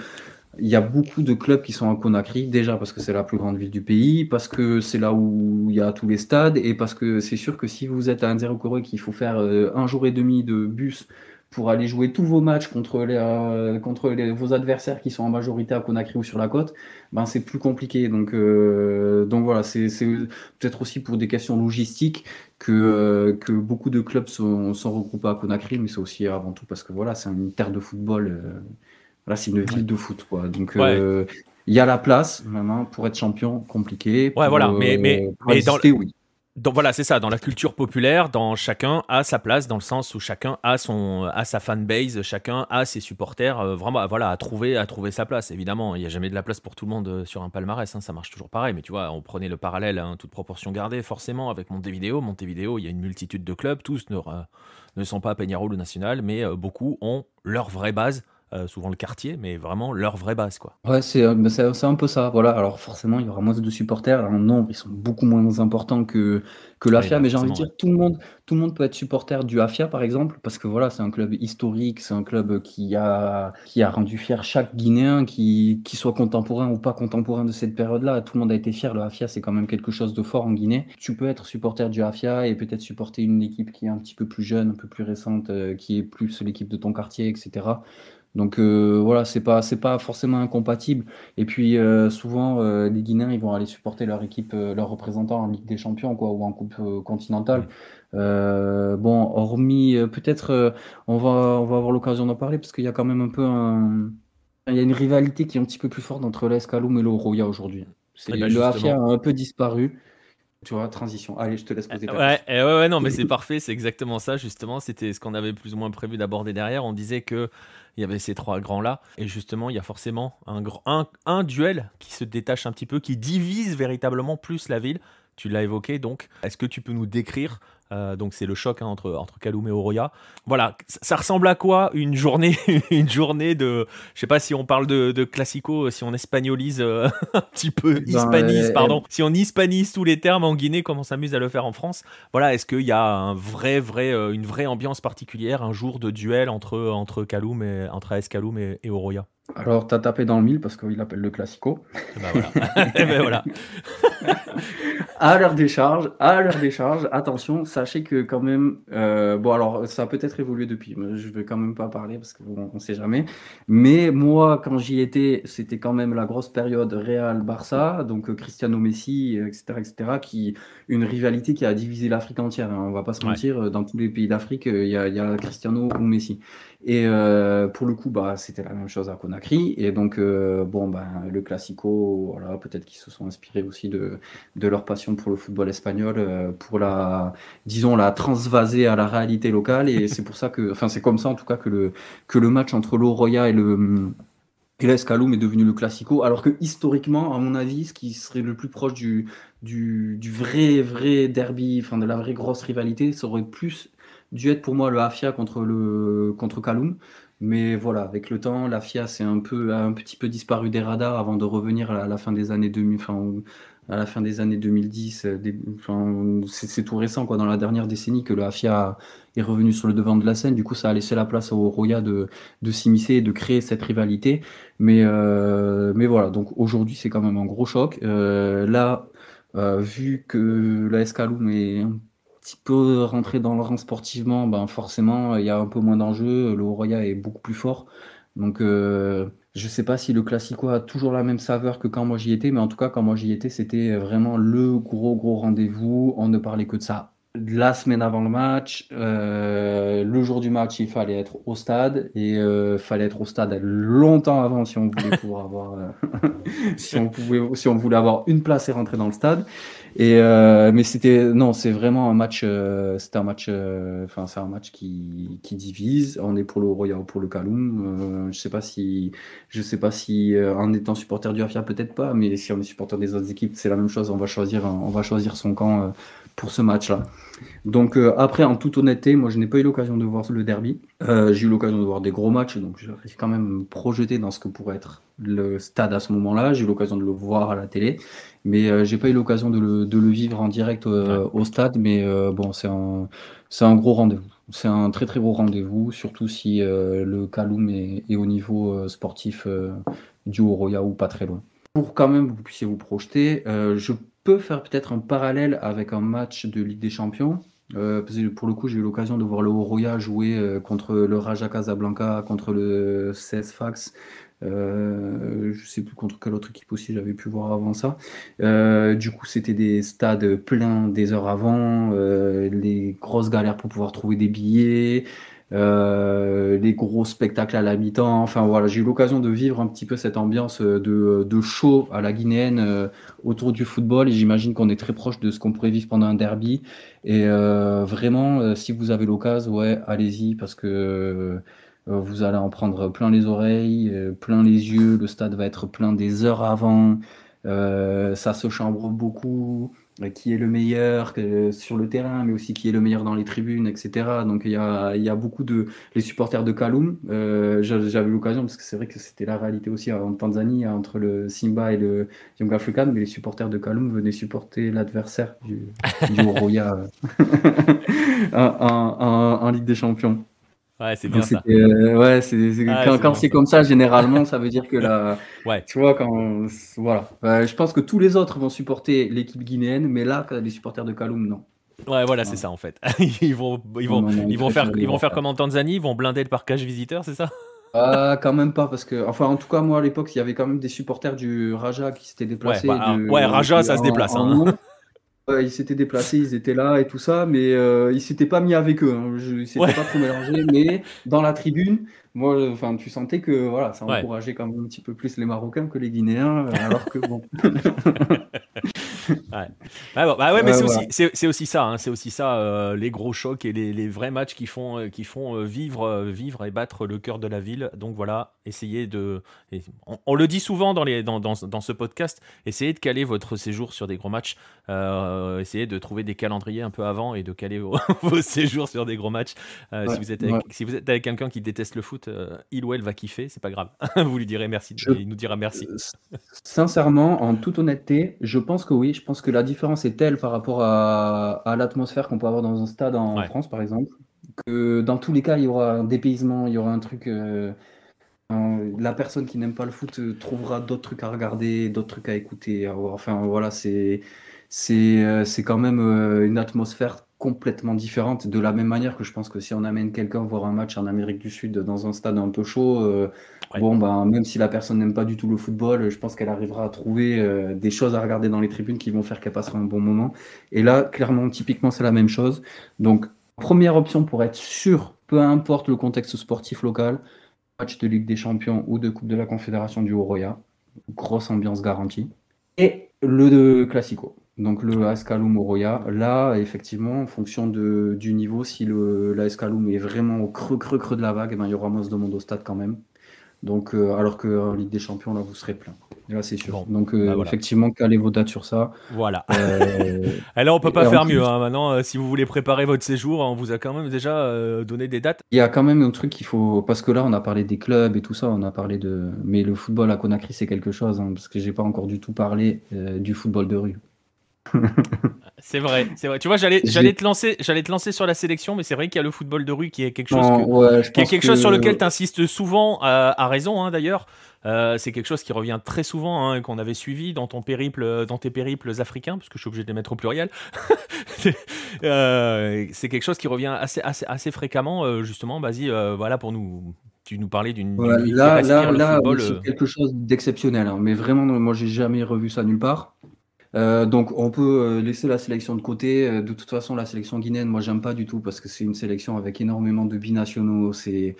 il y a beaucoup de clubs qui sont à Conakry, déjà parce que c'est la plus grande ville du pays, parce que c'est là où il y a tous les stades, et parce que c'est sûr que si vous êtes à Nzero qu'il faut faire euh, un jour et demi de bus pour aller jouer tous vos matchs contre, les, euh, contre vos adversaires qui sont en majorité à Conakry ou sur la côte, ben c'est plus compliqué. Donc, euh, donc voilà, c'est peut-être aussi pour des questions logistiques que, que beaucoup de clubs sont, sont, regroupés à Conakry, mais c'est aussi avant tout parce que voilà, c'est une terre de football. Là, c'est une ville de foot, quoi. Donc, euh, il y a la place maintenant pour être champion, compliqué. ouais, voilà. Mais, mais, mais dans, oui. Donc voilà, c'est ça. Dans la culture populaire, dans chacun a sa place, dans le sens où chacun a son, a sa fanbase, chacun a ses supporters. Euh, vraiment, voilà, à trouver, à trouver sa place. Évidemment, il n'y a jamais de la place pour tout le monde euh, sur un palmarès. Hein, ça marche toujours pareil. Mais tu vois, on prenait le parallèle, hein, toute proportion gardée, forcément, avec Montevideo. Montevideo, il y a une multitude de clubs. Tous ne, ne sont pas à Peñarol ou National, mais beaucoup ont leur vraie base euh, souvent le quartier, mais vraiment leur vraie base. Quoi. Ouais, c'est euh, c'est un peu ça. Voilà. Alors forcément, il y aura moins de supporters. En nombre, ils sont beaucoup moins importants que, que l'AFIA, mais j'ai envie de dire, tout, le monde, tout le monde peut être supporter du AFIA, par exemple, parce que voilà, c'est un club historique, c'est un club qui a, qui a rendu fier chaque Guinéen, qui, qui soit contemporain ou pas contemporain de cette période-là. Tout le monde a été fier. Le AFIA, c'est quand même quelque chose de fort en Guinée. Tu peux être supporter du AFIA et peut-être supporter une équipe qui est un petit peu plus jeune, un peu plus récente, euh, qui est plus l'équipe de ton quartier, etc. Donc euh, voilà, c'est pas c'est pas forcément incompatible. Et puis euh, souvent euh, les Guinéens ils vont aller supporter leur équipe, leurs représentants en Ligue des Champions quoi ou en Coupe continentale. bon, hormis peut-être on va on va avoir l'occasion d'en parler parce qu'il y a quand même un peu un il y a une rivalité qui est un petit peu plus forte entre l'Escaloum et le Roya aujourd'hui. C'est, eh ben, le Afia a un peu disparu. Tu vois, transition. Allez, je te laisse poser ta ouais, eh ouais, ouais, non, mais c'est parfait, c'est exactement ça, justement. C'était ce qu'on avait plus ou moins prévu d'aborder derrière. On disait que il y avait ces trois grands-là. Et justement, il y a forcément un, un, un duel qui se détache un petit peu, qui divise véritablement plus la ville. Tu l'as évoqué, donc est-ce que tu peux nous décrire euh, donc c'est le choc hein, entre, entre Kaloum et Oroya. Voilà, ça, ressemble à quoi une journée, une journée de, je sais pas si on parle de, de classico, si on espagnolise euh, un petit peu, ben, hispanise, pardon, si on hispanise tous les termes en Guinée comme on s'amuse à le faire en France. Voilà, est-ce qu'il y a un vrai, vrai, euh, une vraie ambiance particulière, un jour de duel entre entre Kaloum et entre AS Kaloum et, et Oroya? Alors, tu as tapé dans le mille parce qu'il appelle le classico. Bah voilà. Eh ben voilà. à l'heure des charges, à l'heure des charges, attention, sachez que quand même, euh, bon alors ça a peut-être évolué depuis, mais je vais quand même pas parler parce qu'on ne sait jamais. Mais moi, quand j'y étais, c'était quand même la grosse période Real-Barça, donc euh, Cristiano Messi, etc., etc., qui une rivalité qui a divisé l'Afrique entière. Hein, on va pas se mentir, dans tous les pays d'Afrique, il y, a, Cristiano ou Messi. Et pour le coup, bah, c'était la même chose à Conakry. Et donc, bon, ben, le Classico, voilà, peut-être qu'ils se sont inspirés aussi de, leur passion pour le football espagnol, pour la, disons, la transvaser à la réalité locale. Et c'est pour ça que, enfin, c'est comme ça en tout cas que le, que le match entre l'Oroya et le et là, est devenu le classico, alors que historiquement, à mon avis, ce qui serait le plus proche du, du, vrai, vrai derby, enfin de la vraie grosse rivalité, ça aurait plus dû être pour moi le Afia contre, le, contre Kaloum. Mais voilà, avec le temps, la FIA s'est un, un petit peu disparu des radars avant de revenir à la fin des années 2000, enfin, à la fin des années 2010. Euh, c'est tout récent, quoi, dans la dernière décennie, que le FIA est revenu sur le devant de la scène. Du coup, ça a laissé la place au Roya de, de s'immiscer et de créer cette rivalité. Mais, euh, voilà, donc aujourd'hui, c'est quand même un gros choc. Euh, là, vu que la Escaloum est petit peu rentrer dans le rang sportivement, ben forcément, il y a un peu moins d'enjeux. Le Roya est beaucoup plus fort. Donc, euh, je ne sais pas si le Classico a toujours la même saveur que quand moi j'y étais, mais en tout cas, quand moi j'y étais, c'était vraiment le gros, gros rendez-vous. On ne parlait que de ça la semaine avant le match, euh, le jour du match, il fallait être au stade et euh, fallait être au stade longtemps avant si on voulait avoir, si on pouvait, si on voulait avoir une place et rentrer dans le stade. Euh, mais c'était non, c'est vraiment un match. Euh, c'était un match. Euh, enfin, c'est un match qui, qui divise. On est pour le Royal ou pour le Kaloum. je sais pas si, je sais pas si en étant supporter du Afia peut-être pas, mais si on est supporter des autres équipes, c'est la même chose. On va choisir, on va choisir son camp pour ce match-là. Donc après, en toute honnêteté, moi je n'ai pas eu l'occasion de voir le derby. j'ai eu l'occasion de voir des gros matchs, donc j'ai quand même projeté dans ce que pourrait être le stade à ce moment-là. J'ai eu l'occasion de le voir à la télé. Mais euh, j'ai pas eu l'occasion de le, de le, vivre en direct euh, au stade. Mais euh, bon, c'est un, c'est un gros rendez-vous. C'est un très très gros rendez-vous, surtout si le Kaloum est, est, au niveau sportif du Oroya ou pas très loin. Pour quand même vous puissiez vous projeter, je peux faire peut-être un parallèle avec un match de Ligue des Champions. Pour le coup, j'ai eu l'occasion de voir le Oroya jouer contre le Raja Casablanca, contre le CS Fax euh, je sais plus contre quelle autre équipe aussi j'avais pu voir avant ça. Euh, du coup, c'était des stades pleins des heures avant, euh, les grosses galères pour pouvoir trouver des billets, les gros spectacles à la mi-temps. Enfin voilà, j'ai eu l'occasion de vivre un petit peu cette ambiance de, de show à la guinéenne autour du football et j'imagine qu'on est très proche de ce qu'on pourrait vivre pendant un derby. Et vraiment, si vous avez l'occasion, ouais, allez-y parce que euh, vous allez en prendre plein les oreilles, euh, plein les yeux. Le stade va être plein des heures avant. Euh, ça se chambre beaucoup. Qui est le meilleur sur le terrain, mais aussi qui est le meilleur dans les tribunes, etc. Donc il y a, beaucoup de les supporters de Kaloum. J'avais l'occasion parce que c'est vrai que c'était la réalité aussi en Tanzanie entre le Simba et le Young African, mais les supporters de Kaloum venaient supporter l'adversaire du, du Roya en Ligue des Champions. Ouais, c'est bien ça. Euh, ouais, c'est, ah, quand, c'est comme ça, généralement, ça veut dire que la. ouais. Tu vois, quand. Voilà. je pense que tous les autres vont supporter l'équipe guinéenne, mais là, les supporters de Kaloum, non. Ouais, voilà, c'est ça en fait. ils vont, ils vont, ils vont faire, ils vont faire comme en Tanzanie, ils vont blinder le parcage visiteur, c'est ça? Ah, quand même pas, parce que, enfin, en tout cas, moi à l'époque, il y avait quand même des supporters du Raja qui s'étaient déplacés. Ouais, bah, ouais Raja, ça se déplace. hein ils s'étaient déplacés, ils étaient là et tout ça, mais euh, ils s'étaient pas mis avec eux. Hein. Je, ils s'étaient pas trop mélangés, mais dans la tribune, moi, enfin, tu sentais que voilà, ça encourageait quand même un petit peu plus les Marocains que les Guinéens, alors que bon. ouais. Bah, bah ouais, mais c'est aussi, c'est, aussi ça, hein, c'est aussi ça, euh, les gros chocs et les, les, vrais matchs qui font, euh, qui font euh, vivre, vivre et battre le cœur de la ville. Donc voilà, essayez de, on, le dit souvent dans, les, dans, dans, dans, ce podcast, essayez de caler votre séjour sur des gros matchs, essayez de trouver des calendriers un peu avant et de caler vos, séjours sur des gros matchs. si, vous êtes avec, si vous êtes avec quelqu'un qui déteste le foot, il ou elle va kiffer, c'est pas grave. vous lui direz merci, il nous dira merci. Sincèrement, en toute honnêteté, je pense que oui je pense que la différence est telle par rapport à, l'atmosphère qu'on peut avoir dans un stade en France, par exemple, que dans tous les cas, il y aura un dépaysement, il y aura un truc. Euh, la personne qui n'aime pas le foot euh, trouvera d'autres trucs à regarder, d'autres trucs à écouter. Enfin, voilà, c'est c'est euh, quand même une atmosphère complètement différente. De la même manière que je pense que si on amène quelqu'un voir un match en Amérique du Sud dans un stade un peu chaud, euh, bon, ben, même si la personne n'aime pas du tout le football, je pense qu'elle arrivera à trouver euh, des choses à regarder dans les tribunes qui vont faire qu'elle passera un bon moment. Et là, clairement, typiquement, c'est la même chose. Donc, première option pour être sûr, peu importe le contexte sportif local, match de Ligue des Champions ou de Coupe de la Confédération du Oroya. Grosse ambiance garantie. Et le Classico. Donc le AS Oroya, là, effectivement, en fonction de, du niveau, si le l'AS est vraiment au creux, creux, creux de la vague, eh ben, il y aura moins de monde au stade quand même. Donc, euh, alors qu'en Ligue des Champions, là, vous serez plein. Là, c'est sûr. Donc, euh, bah, effectivement, calez vos dates sur ça. Voilà. Euh, Alors, on peut pas faire mieux. Hein. Maintenant, si vous voulez préparer votre séjour, on vous a quand même déjà donné des dates. Il y a quand même un truc qu'il faut. Parce que là, on a parlé des clubs et tout ça. On a parlé de. Mais le football à Conakry, c'est quelque chose. Hein, parce que j'ai pas encore du tout parlé du football de rue. C'est vrai, c'est vrai. Tu vois, j'allais, j'allais te lancer, j'allais te lancer sur la sélection, mais c'est vrai qu'il y a le football de rue qui est quelque chose, qui est quelque chose sur lequel tu insistes souvent, à raison hein, d'ailleurs. Euh, c'est quelque chose qui revient très souvent, hein, qu'on avait suivi dans ton périple, dans tes périples africains, parce que je suis obligé de les mettre au pluriel. Euh, c'est quelque chose qui revient assez, assez, assez fréquemment, euh, justement. Vas-y, voilà pour nous. Tu nous parlais d'une. là, là, là, c'est quelque chose d'exceptionnel. Hein, mais vraiment, moi, j'ai jamais revu ça nulle part. Donc on peut laisser la sélection de côté. De toute façon, la sélection guinéenne, moi j'aime pas du tout parce que c'est une sélection avec énormément de binationaux. C'est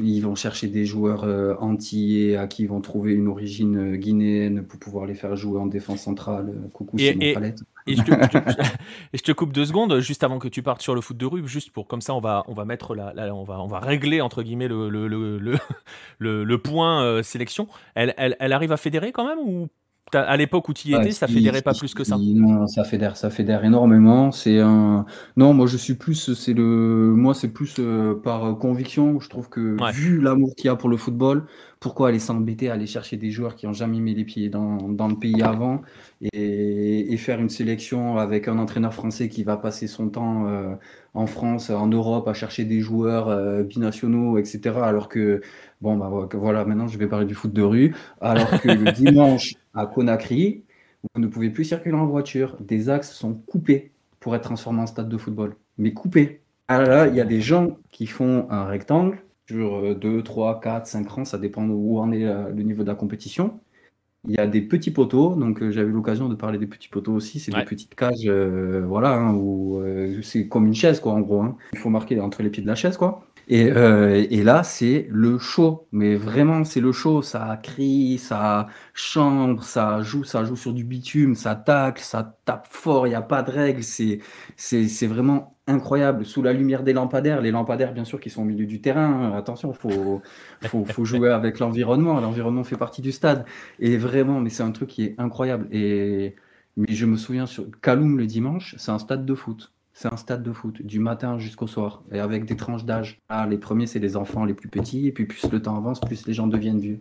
ils vont chercher des joueurs euh, antillais à qui ils vont trouver une origine euh, guinéenne pour pouvoir les faire jouer en défense centrale. Euh, coucou, c'est mon palette. Et je, te, et je, te, coupe deux secondes juste avant que tu partes sur le foot de rue, juste pour comme ça on va on va mettre la, on va on va régler entre guillemets le le, le, le, le point sélection. Elle, elle, elle arrive à fédérer quand même ou à l'époque où tu y étais, ça fédérait pas plus que ça. Non, ça fédère, ça fédère énormément. C'est un. Non, moi je suis plus, c'est le, moi c'est plus euh, par conviction. Je trouve que vu l'amour qu'il y a pour le football, pourquoi aller s'embêter à aller chercher des joueurs qui ont jamais mis les pieds dans, dans le pays avant et, et, faire une sélection avec un entraîneur français qui va passer son temps euh, en France, en Europe, à chercher des joueurs euh, binationaux, etc. Alors que Bon, bah voilà, maintenant je vais parler du foot de rue. Alors que le dimanche à Conakry, vous ne pouvez plus circuler en voiture. Des axes sont coupés pour être transformés en stade de football. Mais coupés. Alors là, il y a des gens qui font un rectangle sur 2, 3, 4, 5 rangs, ça dépend où en est euh, le niveau de la compétition. Il y a des petits poteaux, donc euh, j'avais l'occasion de parler des petits poteaux aussi. C'est des petites cages, euh, voilà, hein, où c'est comme une chaise, quoi, en gros. Hein. Il faut marquer entre les pieds de la chaise, quoi. Et, euh, et là, c'est le show. Mais vraiment, c'est le show. Ça crie, ça chambre, ça joue, ça joue sur du bitume, ça tacle, ça tape fort. Il n'y a pas de règles. C'est vraiment incroyable. Sous la lumière des lampadaires, les lampadaires, bien sûr, qui sont au milieu du terrain. Hein. Attention, faut, faut, jouer avec l'environnement. L'environnement fait partie du stade. Et vraiment, mais c'est un truc qui est incroyable. Et mais je me souviens sur Kaloum le dimanche, c'est un stade de foot. C'est un stade de foot, du matin jusqu'au soir, et avec des tranches d'âge. Ah, les premiers, c'est les enfants les plus petits, et puis plus le temps avance, plus les gens deviennent vieux.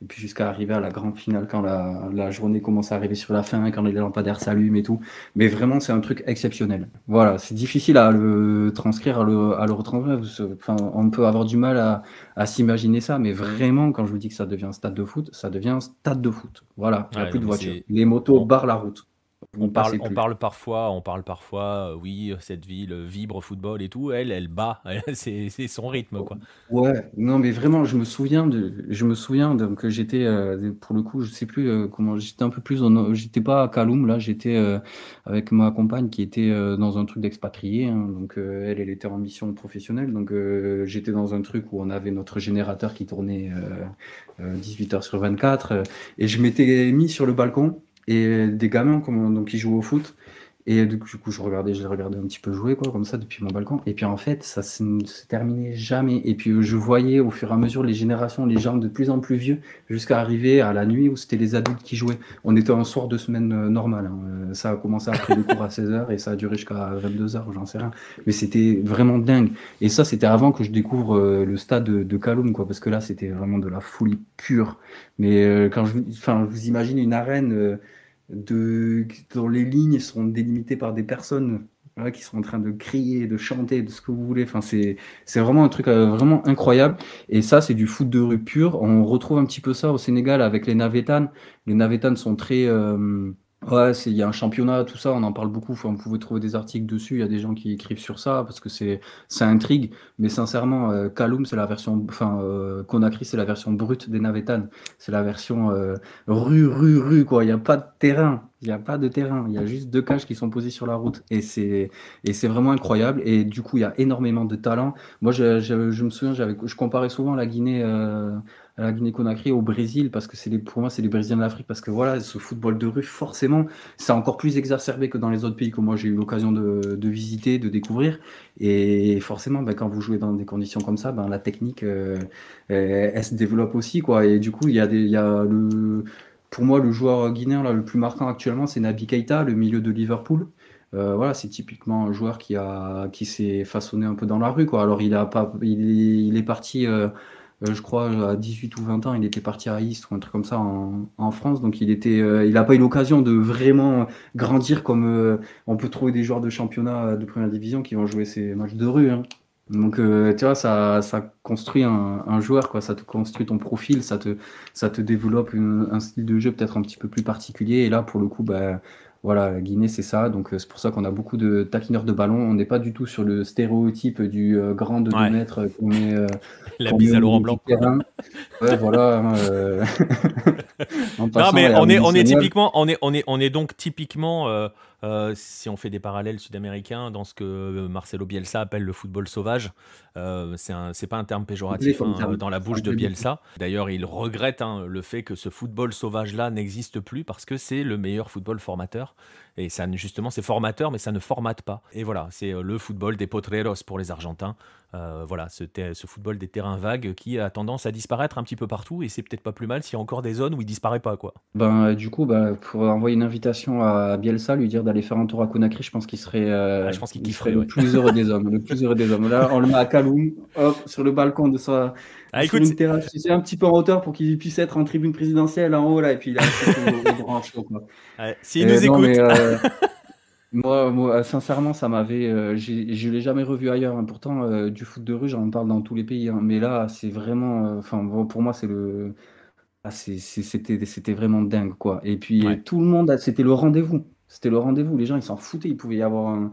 Et puis jusqu'à arriver à la grande finale, quand la, la, journée commence à arriver sur la fin, quand les lampadaires s'allument et tout. Mais vraiment, c'est un truc exceptionnel. Voilà, c'est difficile à le transcrire, à le, à le retranscrire. Enfin, on peut avoir du mal à, à s'imaginer ça, mais vraiment, quand je vous dis que ça devient un stade de foot, ça devient un stade de foot. Voilà, il n'y a plus de voitures. Les motos barrent la route. On parle, on parle parfois, on parle parfois, euh, oui, cette ville vibre football et tout. Elle, elle bat, c'est son rythme, quoi. Ouais, non, mais vraiment, je me souviens de, je me souviens donc j'étais, euh, pour le coup, je sais plus euh, comment, j'étais un peu plus, j'étais pas à Kaloum là, j'étais avec ma compagne qui était dans un truc d'expatrié, hein. donc elle, elle était en mission professionnelle, donc j'étais dans un truc où on avait notre générateur qui tournait 18 heures sur 24, et je m'étais mis sur le balcon et des gamins donc, qui jouent au foot. Et du coup, je regardais, je les regardais un petit peu jouer, quoi, comme ça, depuis mon balcon. Et puis, en fait, ça ne se terminait jamais. Et puis, je voyais au fur et à mesure les générations, les gens de plus en plus vieux, jusqu'à arriver à la nuit où c'était les adultes qui jouaient. On était un soir de semaine euh, normal. Hein. Euh, ça a commencé après le cours à 16h et ça a duré jusqu'à 22h, j'en sais rien. Mais c'était vraiment dingue. Et ça, c'était avant que je découvre euh, le stade de, Kaloum, quoi, parce que là, c'était vraiment de la folie pure. Mais quand je, vous imaginez une arène de, dont les lignes sont délimitées par des personnes qui sont en train de crier, de chanter, de ce que vous voulez. Enfin, c'est, c'est vraiment un truc euh, vraiment incroyable. Et ça, c'est du foot de rue pur. On retrouve un petit peu ça au Sénégal avec les Navetanes. Les Navetanes sont très... Euh, Ouais, il y a un championnat, tout ça, on en parle beaucoup. Enfin, vous pouvez trouver des articles dessus. Il y a des gens qui écrivent sur ça parce que c'est ça intrigue. Mais sincèrement, euh, Kaloum, c'est la version, enfin, euh, Conakry, c'est la version brute des Navetanes. C'est la version euh, rue, rue, rue, quoi. Il n'y a pas de terrain. Il n'y a pas de terrain. Il y a juste deux cages qui sont posées sur la route. Et c'est, et c'est vraiment incroyable. Et du coup, il y a énormément de talent. Moi, je, je, me souviens, j'avais, je comparais souvent la Guinée, euh, à la Guinée-Conakry au Brésil parce que c'est les, pour moi, c'est les Brésiliens d'Afrique parce que voilà, ce football de rue, forcément, c'est encore plus exacerbé que dans les autres pays que moi j'ai eu l'occasion de, de, visiter, de découvrir. Et forcément, ben, quand vous jouez dans des conditions comme ça, ben, la technique, euh, elle, se développe aussi, quoi. Et du coup, il y le, pour moi, le joueur guinéen là, le plus marquant actuellement, c'est Nabi Keita, le milieu de Liverpool. Euh, voilà, c'est typiquement un joueur qui a qui s'est façonné un peu dans la rue, quoi. Alors il a pas, il est, parti. Euh, euh, je crois à 18 ou 20 ans, il était parti à Istres ou un truc comme ça en, France. Donc il était, euh, il n'a pas eu l'occasion de vraiment grandir comme euh, on peut trouver des joueurs de championnat de première division qui vont jouer ces matchs de rue. Hein. Donc tu vois, ça, ça construit un, un, joueur, quoi. Ça te construit ton profil, ça te, ça te développe un style de jeu peut-être un petit peu plus particulier. Et là, pour le coup, bah, voilà, Guinée, c'est ça. Donc, euh, c'est pour ça qu'on a beaucoup de taquineurs de ballon. On n'est pas du tout sur le stéréotype du euh, grand de 2 mètres qu'on met. Euh, La bise à Laurent Blanc. Ouais, voilà. Hein, non, mais on est, on est typiquement, on est, on est, on est donc typiquement euh, si on fait des parallèles sud-américains dans ce que Marcelo Bielsa appelle le football sauvage, euh, c'est pas un terme péjoratif hein, dans la bouche de Bielsa. D'ailleurs, il regrette hein, le fait que ce football sauvage-là n'existe plus parce que c'est le meilleur football formateur. Et ça, justement, c'est formateur, mais ça ne formate pas. Et voilà, c'est euh, le football des potreros pour les Argentins. Euh, voilà, ce, ce, football des terrains vagues qui a tendance à disparaître un petit peu partout. Et c'est peut-être pas plus mal s'il y a encore des zones où il disparaît pas, quoi. Ben, du coup, bah, pour envoyer une invitation à Bielsa, lui dire d'aller faire un tour à Conakry, je pense qu'il serait, euh, ah, je pense qu'il kifferait, le plus heureux des hommes. Le plus heureux des hommes. Là, on le met à Kaloum, hop, sur le balcon de sa, ah, écoute, une terrasse, tu sais, un petit peu en hauteur pour qu'il puisse être en tribune présidentielle en haut là, et puis il a au, grand chaud. S'il nous écoute. Moi, moi, sincèrement, ça m'avait. Euh, je l'ai jamais revu ailleurs. hein. Pourtant, euh, du foot de rue, j'en parle dans tous les pays. hein. Mais là, c'est vraiment. Euh, enfin, pour moi, c'est le. ah, c'était, c'était vraiment dingue, quoi. Et puis, tout le monde, c'était le rendez-vous. C'était le rendez-vous. Les gens, ils s'en foutaient. Il pouvait y avoir un,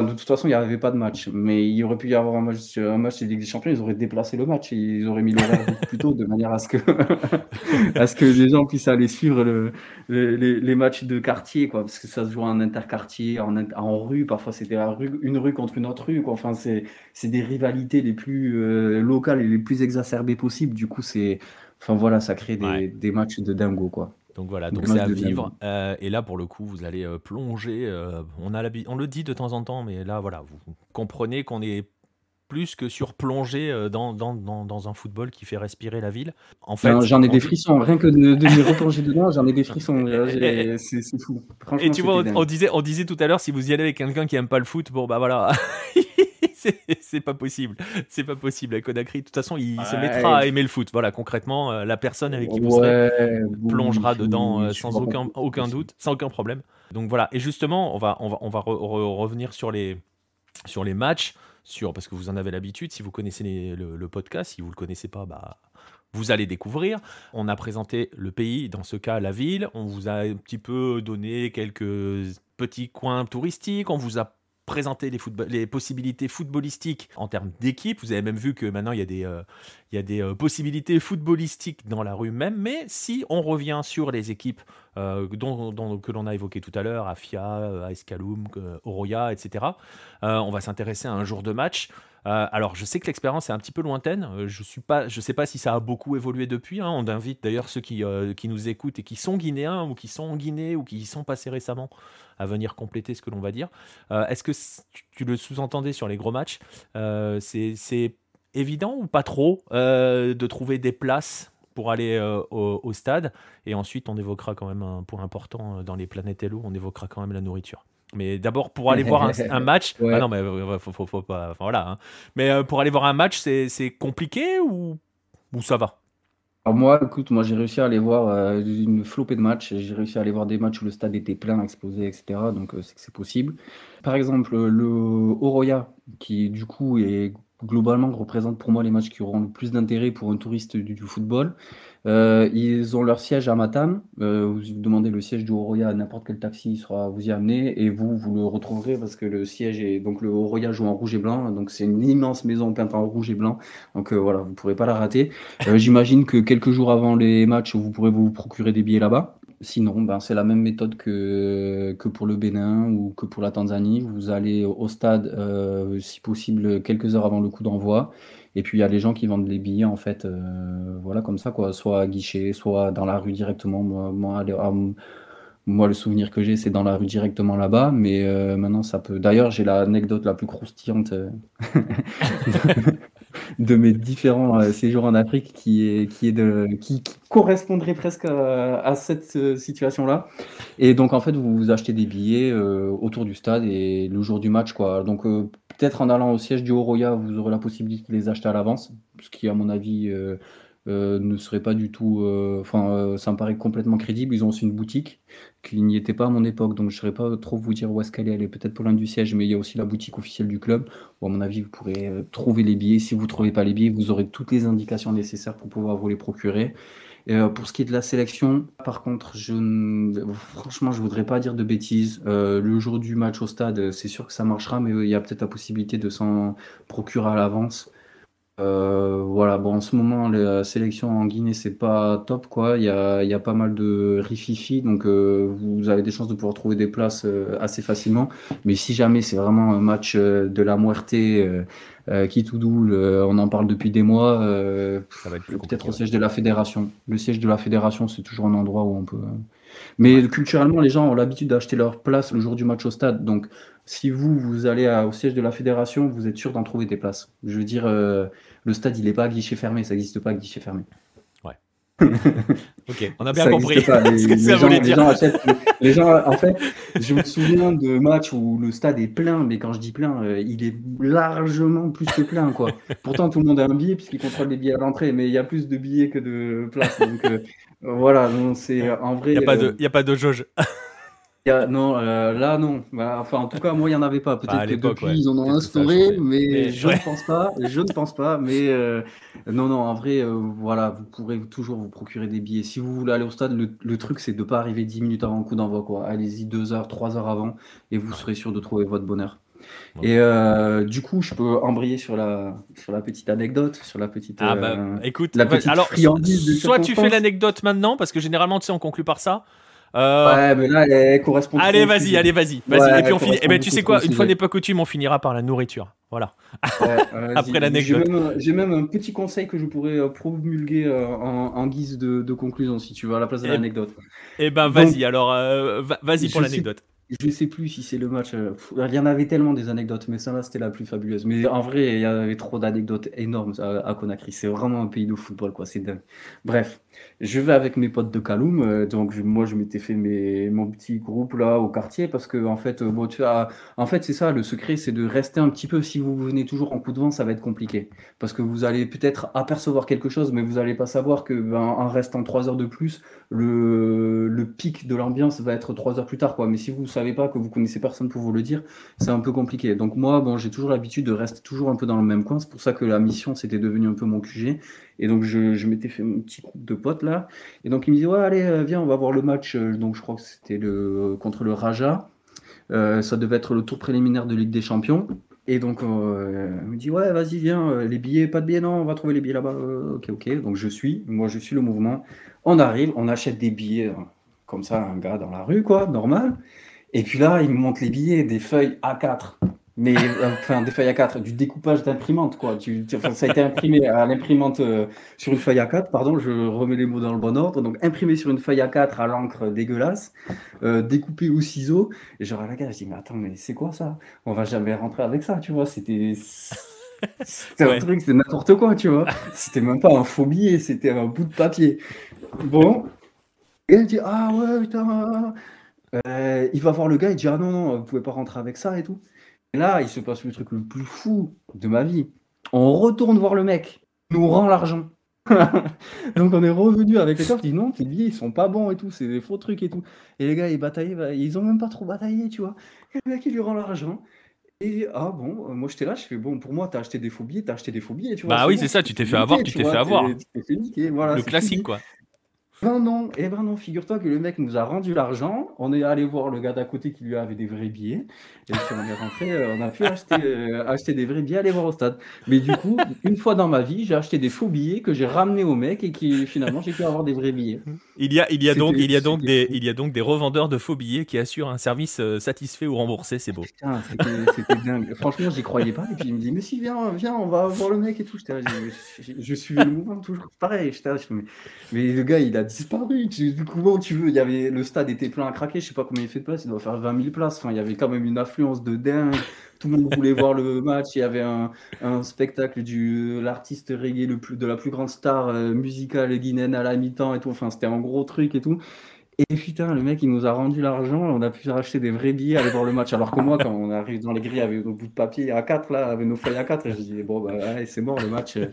de toute façon, il n'y avait pas de match. Mais il aurait pu y avoir un match, un match des Ligue des Champions. Ils auraient déplacé le match. Ils auraient mis l'horaire plus tôt de manière à ce, que à ce que les gens puissent aller suivre le, les, les, matchs de quartier. Quoi, parce que ça se joue en interquartier, en, en rue. Parfois, c'était rue, une rue contre une autre rue. Quoi. Enfin, c'est des rivalités les plus euh, locales et les plus exacerbées possibles. Du coup, c'est. Enfin voilà, ça crée des, des matchs de dingo, quoi. Donc voilà, donc c'est à vivre. Euh, et là, pour le coup, vous allez euh, plonger. Euh, on, a on le dit de temps en temps, mais là, voilà, vous comprenez qu'on est plus que surplongé dans, dans, dans, un football qui fait respirer la ville. En fait, j'en ai des frissons. Rien que de, de replonger dedans, j'en ai des frissons. C'est fou. Et tu vois, on, disait, on disait tout à l'heure, si vous y allez avec quelqu'un qui aime pas le foot, bon bah voilà. c'est pas possible. C'est pas possible. À Conakry, de toute façon, il se mettra à aimer le foot. Voilà, concrètement, euh, la personne avec qui vous serez plongera dedans euh, sans aucun, aucun doute, sans aucun problème. Donc voilà. Et justement, on va, on va, on va revenir sur les, sur les matchs, sur, parce que vous en avez l'habitude. Si vous connaissez le, podcast, si vous le connaissez pas, bah, vous allez découvrir. On a présenté le pays, dans ce cas la ville. On vous a un petit peu donné quelques petits coins touristiques. On vous a présenter les, possibilités footballistiques en termes d'équipe. Vous avez même vu que maintenant il y a des, euh, euh, possibilités footballistiques dans la rue même. Mais si on revient sur les équipes euh, que l'on a évoquées tout à l'heure, Afia, Escaloum, Oroya, etc., on va s'intéresser à un jour de match. Alors, je sais que l'expérience est un petit peu lointaine. je ne je sais pas si ça a beaucoup évolué depuis. Hein. On invite d'ailleurs ceux qui, qui nous écoutent et qui sont guinéens ou qui sont en Guinée ou qui y sont passés récemment à venir compléter ce que l'on va dire. Euh, est-ce que tu, le sous-entendais sur les gros matchs? Euh, C'est évident ou pas trop euh, de trouver des places pour aller au, stade? Et ensuite, on évoquera quand même un point important dans les planètes Hello, on évoquera quand même la nourriture. Mais d'abord, pour aller voir un, match, ah non, mais faut, pas, voilà. Hein. Mais pour aller voir un match, c'est compliqué ou, ou ça va? Alors moi, écoute, moi j'ai réussi à aller voir euh, une flopée de matchs. J'ai réussi à aller voir des matchs où le stade était plein, explosé, etc. Donc euh, c'est que c'est possible. Par exemple, le Oroya, qui du coup est globalement représente pour moi les matchs qui auront le plus d'intérêt pour un touriste du football. Euh, ils ont leur siège à Matam. Euh, vous demandez le siège du Oroya à n'importe quel taxi, il sera vous y amener et vous, vous le retrouverez parce que le siège est donc le Oroya joue en rouge et blanc. Donc c'est une immense maison peinte en rouge et blanc. Donc euh, voilà, vous ne pourrez pas la rater. J'imagine que quelques jours avant les matchs, vous pourrez vous procurer des billets là-bas. Sinon, ben, c'est la même méthode que, que pour le Bénin ou que pour la Tanzanie. Vous allez au stade, euh, si possible, quelques heures avant le coup d'envoi. Et puis il y a les gens qui vendent les billets en fait, euh, voilà comme ça quoi, soit à guichet, soit dans la rue directement. Moi, moi, moi, le souvenir que j'ai, c'est dans la rue directement là-bas, mais euh, maintenant ça peut. D'ailleurs, j'ai l'anecdote la plus croustillante de mes différents euh, séjours en Afrique qui est, qui est de, qui, correspondrait presque à, cette situation-là. Et donc, en fait, vous, vous achetez des billets autour du stade et le jour du match, quoi. Donc, peut-être en allant au siège du Oroya, vous aurez la possibilité de les acheter à l'avance, ce qui, à mon avis, euh, ne serait pas du tout. Euh, enfin, euh, ça me paraît complètement crédible. Ils ont aussi une boutique qui n'y était pas à mon époque, donc je ne saurais pas trop vous dire où est-ce qu'elle est. Elle est peut-être pour loin du siège, mais il y a aussi la boutique officielle du club. Où, à mon avis, vous pourrez trouver les billets. Si vous ne trouvez pas les billets, vous aurez toutes les indications nécessaires pour pouvoir vous les procurer. pour ce qui est de la sélection, par contre, je franchement, je voudrais pas dire de bêtises. le jour du match au stade, c'est sûr que ça marchera, mais il y a peut-être la possibilité de s'en procurer à l'avance. Euh, voilà, bon, en ce moment, la sélection en Guinée, c'est pas top, quoi. Il y a, il y a pas mal de rififi, donc euh, vous avez des chances de pouvoir trouver des places euh, assez facilement. Mais si jamais c'est vraiment un match de la Muerte qui tout doule, on en parle depuis des mois, peut-être au siège de la fédération. Le siège de la fédération, c'est toujours un endroit où on peut. Mais culturellement, les gens ont l'habitude d'acheter leur place le jour du match au stade. Donc, si vous, vous allez au siège de la fédération, vous êtes sûr d'en trouver des places. Je veux dire, euh, le stade, il n'est pas à guichet fermé, ça n'existe pas à guichet fermé. Ouais. ok, on a bien compris ce que ça voulait dire. Les gens, en fait, je me souviens de matchs où le stade est plein, mais quand je dis plein, euh, il est largement plus que plein. Quoi. Pourtant, tout le monde a un billet puisqu'il contrôle les billets à l'entrée, mais il y a plus de billets que de places. Donc euh, voilà, c'est en vrai. Il n'y a, pas de, y a pas de jauge non, euh, là non. Bah, enfin, en tout cas, moi, il n'y en avait pas. Peut-être bah, que depuis, ils en ont instauré, mais, je ne pense pas. Je ne pense pas. Mais euh, non, non, en vrai, euh, voilà, vous pourrez toujours vous procurer des billets. Si vous voulez aller au stade, le, truc, c'est de ne pas arriver 10 minutes avant le coup d'envoi. Allez-y 2 heures, 3 heures avant, et vous serez sûr de trouver votre bonheur. Et du coup, je peux embrayer sur la, sur la petite anecdote, sur la petite. Ah bah, écoute, la petite alors, soit tu fais l'anecdote maintenant, parce que généralement, tu sais, on conclut par ça. Euh, ouais, mais là, elle correspond. Allez, vas-y, allez, vas-y. Vas et puis on finit. Eh ben, tu sais quoi Une fois n'est pas coutume, on finira par la nourriture. Voilà. Après l'anecdote. J'ai même, un petit conseil que je pourrais euh, promulguer euh, en, guise de, conclusion, si tu veux, à la place de eh l'anecdote. Eh ben, vas-y. Alors, vas-y pour l'anecdote. Je sais plus si c'est le match. il y en avait tellement des anecdotes, mais ça là c'était la plus fabuleuse. Mais en vrai, il y avait trop d'anecdotes énormes à, à Conakry. C'est vraiment un pays de football, quoi. C'est dingue. Bref, je vais avec mes potes de Kaloum. Euh, donc, moi, je m'étais fait mon petit groupe là au quartier parce que, en fait, euh, bon, tu en fait, c'est ça, le secret, c'est de rester un petit peu. Si vous venez toujours en coup de vent, ça va être compliqué parce que vous allez peut-être apercevoir quelque chose, mais vous n'allez pas savoir que, ben, en restant trois heures de plus, le, le pic de l'ambiance va être trois heures plus tard, quoi. Mais si vous ne savez pas, que vous connaissez personne pour vous le dire, c'est un peu compliqué. Donc, moi, bon, j'ai toujours l'habitude de rester toujours un peu dans le même coin. C'est pour ça que la mission, c'était devenu un peu mon QG. Et donc, je, m'étais fait un petit groupe de potes là. Et donc, il me dit Ouais, allez, euh, viens, on va voir le match. Euh, donc, je crois que c'était le, contre le Raja. Euh, ça devait être le tour préliminaire de Ligue des Champions. Et donc, il me dit Ouais, vas-y, viens, les billets, pas de billets, non, on va trouver les billets là-bas. ok, ok. Donc, je suis, moi, je suis le mouvement. On arrive, on achète des billets, comme ça, un gars dans la rue, quoi, normal. Et puis là, il me montre les billets, des feuilles A4 mais euh, enfin des feuilles A4, du découpage d'imprimante quoi. Tu, ça a été imprimé à l'imprimante euh, sur une feuille A4, pardon, je remets les mots dans le bon ordre. Donc imprimé sur une feuille A4 à l'encre dégueulasse, euh, découpé au ciseau. Et je regarde la gars, je dis mais attends mais c'est quoi ça? On va jamais rentrer avec ça, tu vois. C'était c'était un truc, c'était n'importe quoi, tu vois. C'était même pas un faux billet, c'était un bout de papier. Bon. Et elle dit ah ouais putain. il va voir le gars, il dit ah non non, vous pouvez pas rentrer avec ça et tout là, il se passe le truc le plus fou de ma vie. On retourne voir le mec, il nous rend l'argent. Donc on est revenu avec les coffres, dit non, tes billets ils sont pas bons et tout, c'est des faux trucs et tout. Et les gars ils bataillaient, bah, ils ont même pas trop bataillé, tu vois. Et le mec il lui rend l'argent. Et ah bon, euh, moi j'étais là, je fais bon, pour moi t'as acheté des faux billets, t'as acheté des faux billets, tu vois. Bah oui, c'est ça, tu t'es fait avoir, tu t'es fait avoir. le classique quoi. Ben non, eh ben non, figure-toi que le mec nous a rendu l'argent. On est allé voir le gars d'à côté qui lui avait des vrais billets. Et puis on est rentré, euh, on a pu acheter, euh, acheter des vrais billets, aller voir au stade. Mais du coup, une fois dans ma vie, j'ai acheté des faux billets que j'ai ramenés au mec et qui finalement j'ai pu avoir des vrais billets. Il y a, il y a donc, C'était il y a donc c'était des, fou. il y a donc des revendeurs de faux billets qui assurent un service euh, satisfait ou remboursé. C'est beau. Putain, c'était dingue. Franchement, j'y croyais pas. Et puis il me dit, mais si, viens, viens, on va voir le mec et tout. Je, je- je suivais le mouvement toujours pareil. Mais le gars, il a disparu. Tu, comment tu veux? Y avait, le stade était plein à craquer. Je sais pas combien il fait de place. Il doit faire 20 000 places. Enfin, il y avait quand même une affluence de dingue. Tout le monde voulait voir le match. Il y avait un, spectacle du l'artiste reggae le plus, de la plus grande star euh, musicale guinéenne à la mi-temps et tout. Enfin, c'était un gros truc et tout. Et putain, le mec, il nous a rendu l'argent, on a pu racheter des vrais billets, aller voir le match. Alors que moi, quand on arrive dans les grilles avec nos bouts de papier à 4, là, avec nos feuilles à 4, je dis, bon, bah, c'est mort le match, euh,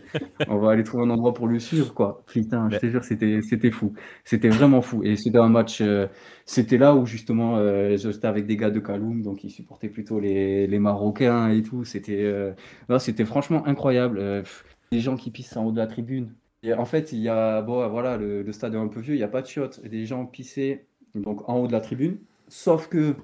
on va aller trouver un endroit pour le suivre, quoi. Putain, je te jure, c'était, c'était fou. C'était vraiment fou. Et c'était un match, euh, c'était là où justement, euh, j'étais avec des gars de Kaloum, donc ils supportaient plutôt les, les Marocains et tout. C'était, euh, c'était franchement incroyable. Pff, les gens qui pissent en haut de la tribune. Et en fait, il y a, bon, voilà, le, le stade est un peu vieux, il n'y a pas de chiottes. Les gens pissaient donc en haut de la tribune, sauf que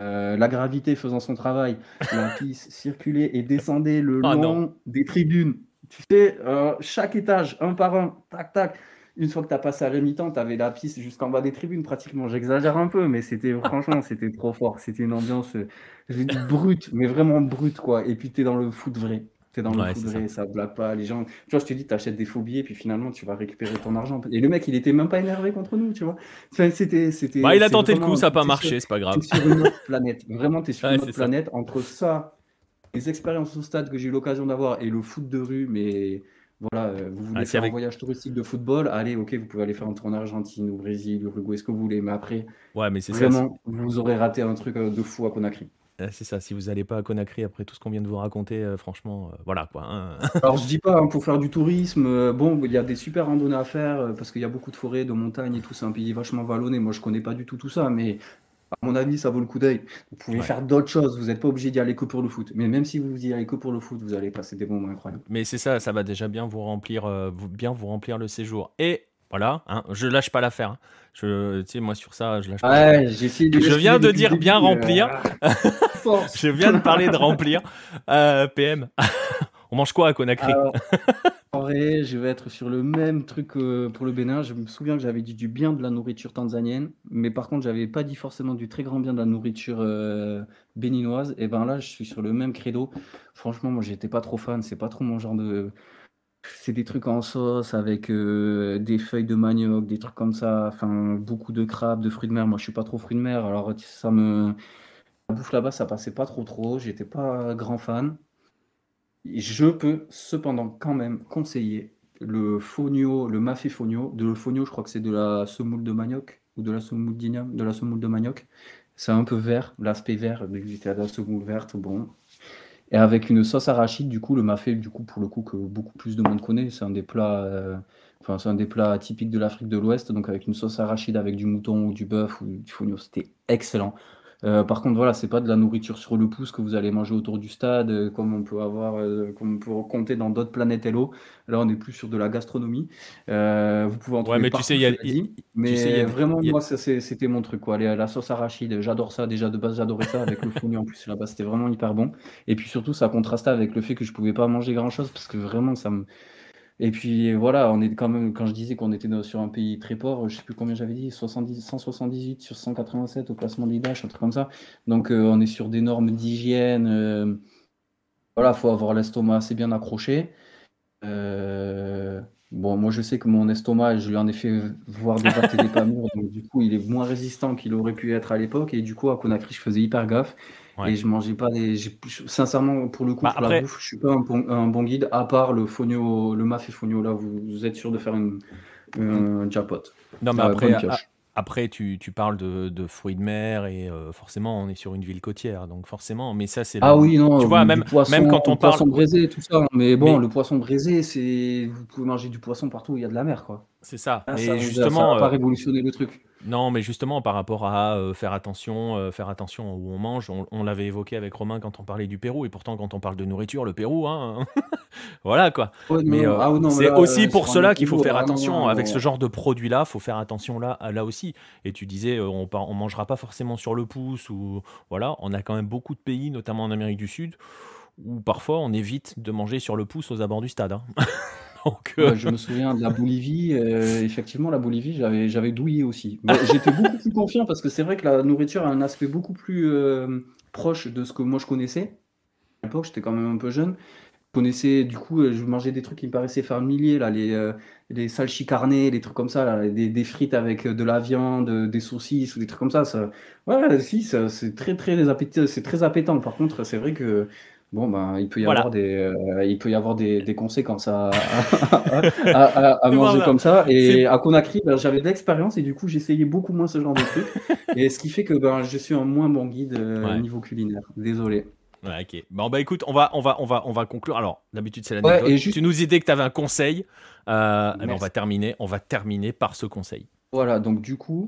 euh, la gravité faisant son travail, la pisse circulait et descendait le Ah long non. des tribunes. Tu sais, euh, chaque étage, un par un, tac, tac. Une fois que tu as passé à la mi-temps, tu avais la piste jusqu'en bas des tribunes pratiquement. J'exagère un peu, mais c'était franchement, c'était trop fort. C'était une ambiance euh, je brute, mais vraiment brute, quoi. Et puis tu es dans le foot vrai. Tu es dans le Ouais, c'est ça. ça blague pas. Les gens, tu vois, je te dis, tu achètes des faux billets, puis finalement, tu vas récupérer ton argent. Et le mec, il était même pas énervé contre nous, tu vois. Enfin, c'était, c'était, Bah, il a tenté le coup, ça n'a pas t'es marché, c'est pas grave. T'es sur une autre planète. Vraiment, tu es sur Ouais, une autre ça. planète. Entre ça, les expériences au stade que j'ai eu l'occasion d'avoir et le foot de rue, mais voilà, euh, vous voulez Ah, faire un voyage touristique de football, allez, ok, vous pouvez aller faire un tour en Argentine, au Brésil, au Uruguay, ce que vous voulez. Mais après, Ouais, mais c'est ça. vraiment, vous aurez raté un truc euh, de fou à Conakry. C'est- C'est ça. Si vous n'allez pas à Conakry après tout ce qu'on vient de vous raconter, euh, franchement, euh, voilà quoi. hein. Alors, je dis pas, hein, pour faire du tourisme, euh, bon, il y a des super randonnées à faire euh, parce qu'il y a beaucoup de forêts, de montagnes et tout. C'est un pays vachement vallonné. Moi, je connais pas du tout tout ça, mais à mon avis, ça vaut le coup d'œil. Vous pouvez Ouais. faire d'autres choses. Vous n'êtes pas obligé d'y aller que pour le foot. Mais même si vous y allez que pour le foot, vous allez passer des moments incroyables. Mais c'est ça, ça va déjà bien vous remplir, euh, vous- bien vous remplir le séjour. Et voilà, hein, je lâche pas l'affaire. hein. Je, tu sais, moi sur ça, je lâche pas. l'affaire. Ouais, j'ai essayé de Je viens de dire bien euh, remplir. force. Je viens de parler de remplir. Euh, PM, on mange quoi à Conakry Alors, en vrai, je vais être sur le même truc pour le Bénin. Je me souviens que j'avais dit du bien de la nourriture tanzanienne, mais par contre, j'avais pas dit forcément du très grand bien de la nourriture euh, béninoise. Et ben là, je suis sur le même credo. Franchement, moi, j'étais pas trop fan. C'est pas trop mon genre de. C'est des trucs en sauce avec euh, des feuilles de manioc, des trucs comme ça. Enfin, beaucoup de crabes, de fruits de mer. Moi, je suis pas trop fruits de mer. Alors, ça me. Bouffe là-bas, ça passait pas trop trop. J'étais pas grand fan. Je peux cependant quand même conseiller le fogno, le mafé fogno. De le fogno, je crois que c'est de la semoule de manioc ou de la semoule d'igname, de la semoule de manioc. C'est un peu vert, l'aspect vert, c'était de la semoule verte, bon. Et avec une sauce arachide, du coup, le mafé, du coup, pour le coup, que beaucoup plus de monde connaît, c'est un des plats, euh, enfin, c'est un des plats typiques de l'Afrique de l'Ouest, donc avec une sauce arachide avec du mouton ou du bœuf ou du fogno, c'était excellent. Euh, par contre, voilà, c'est pas de la nourriture sur le pouce que vous allez manger autour du stade, euh, comme on peut avoir, euh, comme on peut compter dans d'autres planètes Hello. Là, on est plus sur de la gastronomie. Vous pouvez en Ouais, trouver mais tu sais, il y a-. Mais sais, il y a- vraiment, il y a- moi, c'était mon truc, quoi. Les- la sauce arachide, j'adore ça. Déjà, de base, j'adorais ça avec le fognon en plus là-bas. C'était vraiment hyper bon. Et puis surtout, ça contrastait avec le fait que je pouvais pas manger grand-chose parce que vraiment, ça me. Et puis voilà, on est quand même, quand je disais qu'on était dans- sur un pays très pauvre, je sais plus combien j'avais dit, 70, 178 sur 187 au classement de l'IDAH, un truc comme ça. Donc euh, on est sur des normes d'hygiène. euh, voilà, faut avoir l'estomac assez bien accroché. Euh, bon, moi je sais que mon estomac, je lui en ai fait voir des pâtes et des pas mûres, donc du coup il est moins résistant qu'il aurait pu être à l'époque. Et du coup à Conakry, je faisais hyper gaffe. Ouais. Et je mangeais pas des. Sincèrement, pour le coup, Bah, pour après- la bouffe, je suis pas un bon, un bon guide, à part le fogno, le mafé fogno. Là, vous, vous êtes sûr de faire une, un jackpot. Non, mais après, après tu, tu parles de, de fruits de mer et euh, forcément, on est sur une ville côtière, donc forcément, mais ça, c'est. Ah oui, non, Tu vois, même, poisson, même quand on le parle. poisson braisé, tout ça. Mais bon, Mais- le poisson braisé, c'est. Vous pouvez manger du poisson partout où il y a de la mer, quoi. C'est ça. Ah, Mais ça, justement, va pas euh, révolutionner le truc. non, mais justement, par rapport à euh, faire attention, euh, faire attention où on mange, on, on l'avait évoqué avec Romain quand on parlait du Pérou, et pourtant, quand on parle de nourriture, le Pérou, hein, voilà quoi. Ouais, Mais euh, Ah mais c'est aussi pour cela qu'il faut faire non, attention non, avec ce genre de produit-là. Faut faire attention là, là aussi. Et tu disais, on, on mangera pas forcément sur le pouce ou voilà. On a quand même beaucoup de pays, notamment en Amérique du Sud, où parfois on évite de manger sur le pouce aux abords du stade. hein. Euh, je me souviens de la Bolivie. euh, effectivement, la Bolivie, j'avais, douillé aussi. J'étais beaucoup plus confiant parce que c'est vrai que la nourriture a un aspect beaucoup plus euh, proche de ce que moi je connaissais. À l'époque, j'étais quand même un peu jeune. Je connaissais, du coup, je mangeais des trucs qui me paraissaient familiers, là, les, les salchicarnés, les trucs comme ça, des, frites avec de la viande, des saucisses ou des trucs comme ça. ça ouais, si, c'est très, très c'est très appétant. Par contre, c'est vrai que bon, ben, il peut y avoir des, euh, il peut y avoir des, des conséquences à, à, à- manger Voilà. comme ça. Et à Conakry, ben, j'avais de l'expérience et du coup, j'essayais beaucoup moins ce genre de trucs. Et ce qui fait que ben, je suis un moins bon guide euh, ouais. niveau culinaire. Désolé. Ouais, ok. Bon, bah écoute, on va, on va, on va, on va conclure. Alors, d'habitude, c'est Ouais, l'anecdote. et juste, Tu nous disais que tu avais un conseil. Euh, eh ben, on va terminer, on va terminer par ce conseil. Voilà, donc du coup,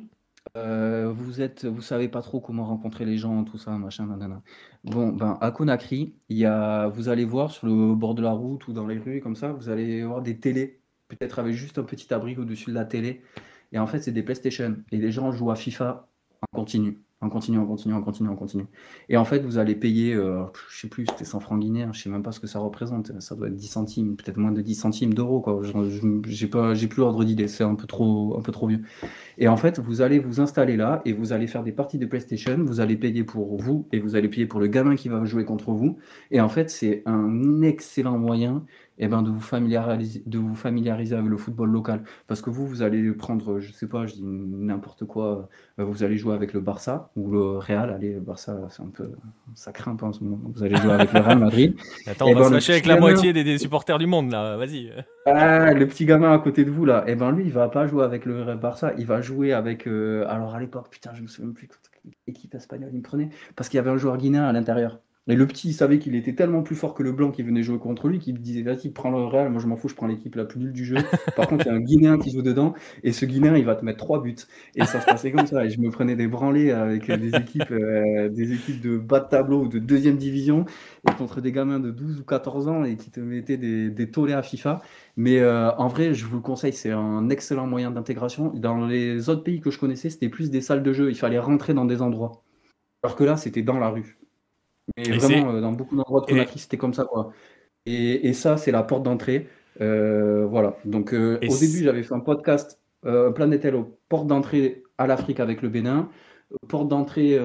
euh, vous êtes, vous savez pas trop comment rencontrer les gens, tout ça, machin, nanana. Bon, ben, à Conakry, il vous allez voir sur le bord de la route ou dans les rues, comme ça, vous allez voir des télés, peut-être avec juste un petit abri au-dessus de la télé. Et en fait, c'est des PlayStation. Et les gens jouent à FIFA en continu, en continu, en continu, en continu, en continu. Et en fait, vous allez payer, euh, je sais plus, c'était 100 francs guinéens, je sais même pas ce que ça représente. Ça doit être 10 centimes, peut-être moins de 10 centimes d'euros, quoi. J'ai pas, j'ai plus l'ordre d'idée, c'est un peu trop, un peu trop vieux. Et en fait, vous allez vous installer là et vous allez faire des parties de PlayStation. Vous allez payer pour vous et vous allez payer pour le gamin qui va jouer contre vous. Et en fait, c'est un excellent moyen eh ben, de, vous familiariser, de vous familiariser avec le football local. Parce que vous, vous allez prendre, je sais pas, je dis n'importe quoi, euh, vous allez jouer avec le Barça ou le Real. Allez, le Barça, c'est un peu, ça craint pas en ce moment. Vous allez jouer avec le Real Madrid. Attends, on va ben, se le fâcher avec la moitié des, des supporters du monde, là. Vas-y. ah, le petit gamin à côté de vous là, eh ben lui, il va pas jouer avec le Barça, il va jouer avec. euh, alors à l'époque, putain, je me souviens plus quelle équipe espagnole il me prenait, parce qu'il y avait un joueur guinéen à l'intérieur. Et le petit, il savait qu'il était tellement plus fort que le blanc qui venait jouer contre lui qu'il disait vas-y, prends le Real, moi je m'en fous, je prends l'équipe la plus nulle du jeu. Par contre, il y a un Guinéen qui joue dedans, et ce Guinéen, il va te mettre trois buts. Et ça se passait comme ça. Et je me prenais des branlées avec des équipes, euh, des équipes de bas de tableau ou de deuxième division, et contre des gamins de 12 ou 14 ans et qui te mettaient des, des tollés à FIFA. Mais euh, en vrai, je vous le conseille, c'est un excellent moyen d'intégration. Dans les autres pays que je connaissais, c'était plus des salles de jeu. Il fallait rentrer dans des endroits. Alors que là, c'était dans la rue. Mais Et vraiment, euh, dans beaucoup d'endroits de Et, Conakry, c'était comme ça, quoi. Et, et ça, c'est la porte d'entrée. Euh, voilà. Donc, euh, et au début, j'avais fait un podcast, euh, Planète Hello, porte d'entrée à l'Afrique avec le Bénin, porte d'entrée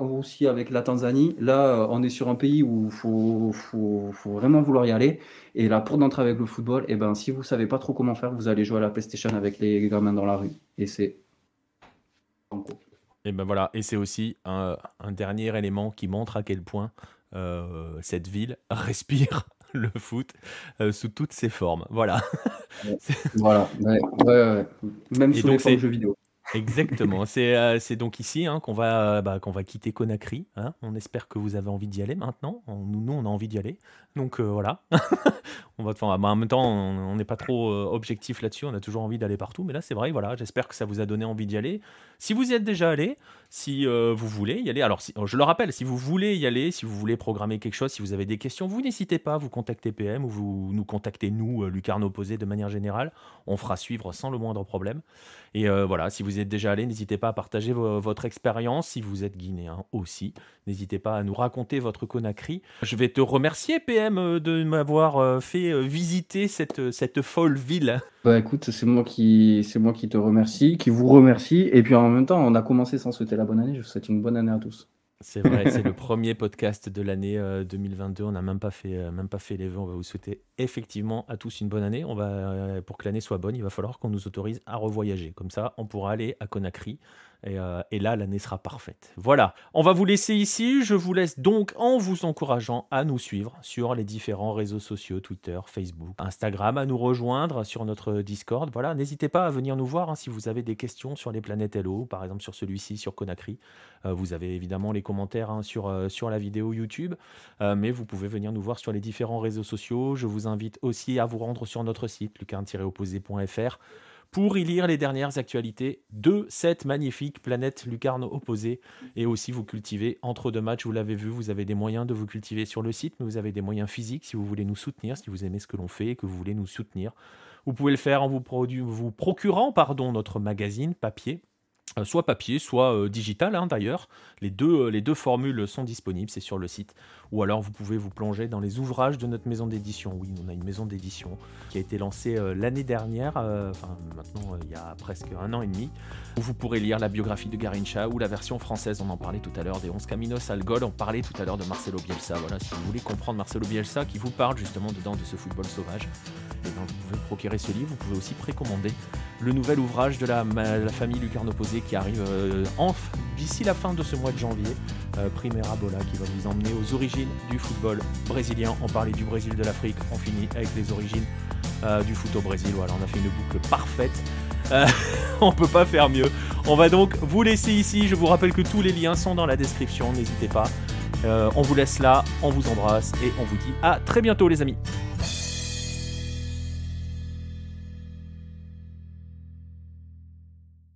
aussi avec la Tanzanie. Là, on est sur un pays où il faut, faut, faut vraiment vouloir y aller. Et la porte d'entrée avec le football, eh ben, si vous savez pas trop comment faire, vous allez jouer à la PlayStation avec les gamins dans la rue. Et c'est. Et ben voilà, et c'est aussi un, un dernier élément qui montre à quel point euh, cette ville respire le foot euh, sous toutes ses formes. Voilà. Voilà. Ouais, ouais, ouais. Même Et sous les donc formes c'est jeux vidéo. exactement, c'est euh, c'est donc ici hein, qu'on va, bah, qu'on va quitter Conakry. hein. On espère que vous avez envie d'y aller maintenant. On- nous, on a envie d'y aller. Donc euh, voilà. on va, bah, en même temps, on n'est pas trop euh, objectif là-dessus. On a toujours envie d'aller partout. Mais là, c'est vrai. Voilà. J'espère que ça vous a donné envie d'y aller. Si vous y êtes déjà allé, si euh, vous voulez y aller, alors je le rappelle, si vous voulez y aller, si vous voulez programmer quelque chose, si vous avez des questions, vous n'hésitez pas à vous contacter PM ou vous nous contactez nous, Lucarne Opposé, de manière générale. On fera suivre sans le moindre problème. Et voilà, si vous êtes déjà allé, n'hésitez pas à partager vo- votre expérience. Si vous êtes guinéen aussi, n'hésitez pas à nous raconter votre Conakry. Je vais te remercier, PM, euh, de m'avoir euh, fait euh, visiter cette, cette folle ville? Bah écoute, c'est moi qui c'est moi qui te remercie, qui vous remercie. Et puis en même temps, on a commencé sans souhaiter la bonne année. Je vous souhaite une bonne année à tous. C'est vrai, c'est le premier podcast de l'année euh, 2022. On n'a même pas fait, même pas fait les vœux. On va vous souhaiter effectivement à tous une bonne année. On va, euh, pour que l'année soit bonne, il va falloir qu'on nous autorise à revoyager. Comme ça, on pourra aller à Conakry. Et, euh, et là, l'année sera parfaite. Voilà. On va vous laisser ici. Je vous laisse donc en vous encourageant à nous suivre sur les différents réseaux sociaux Twitter, Facebook, Instagram, à nous rejoindre sur notre Discord. Voilà. N'hésitez pas à venir nous voir hein, si vous avez des questions sur les planètes Hello, par exemple sur celui-ci, sur Conakry. Euh, vous avez évidemment les commentaires hein, sur, sur la vidéo YouTube, mais vous pouvez venir nous voir sur les différents réseaux sociaux. Je vous invite aussi à vous rendre sur notre site, lucarne-opposé.fr pour y lire les dernières actualités de cette magnifique planète lucarne opposée et aussi vous cultiver entre deux matchs. Vous l'avez vu, vous avez des moyens de vous cultiver sur le site, mais vous avez des moyens physiques si vous voulez nous soutenir, si vous aimez ce que l'on fait et que vous voulez nous soutenir. Vous pouvez le faire en vous, vous procurant pardon, notre magazine papier soit papier, soit euh, digital hein, d'ailleurs. Les deux, euh, les deux formules sont disponibles, c'est sur le site. Ou alors vous pouvez vous plonger dans les ouvrages de notre maison d'édition. Oui, on a une maison d'édition qui a été lancée l'année dernière, maintenant il y a presque un an et demi, où vous pourrez lire la biographie de Garincha ou la version française, on en parlait tout à l'heure, des 11 Caminos al Gol, on parlait tout à l'heure de Marcelo Bielsa. Voilà, si vous voulez comprendre Marcelo Bielsa qui vous parle justement dedans de ce football sauvage, et eh bien, vous pouvez procurer ce livre, vous pouvez aussi précommander le nouvel ouvrage de la, la famille Lucarne Opposé qui arrive euh, d'ici la fin de ce mois de janvier. Euh, Primera Bola qui va vous emmener aux origines du football brésilien. On parlait du Brésil de l'Afrique, on finit avec les origines euh, du foot au Brésil. Voilà, on a fait une boucle parfaite. on peut pas faire mieux. On va donc vous laisser ici. Je vous rappelle que tous les liens sont dans la description. N'hésitez pas. on vous laisse là, on vous embrasse et on vous dit à très bientôt les amis.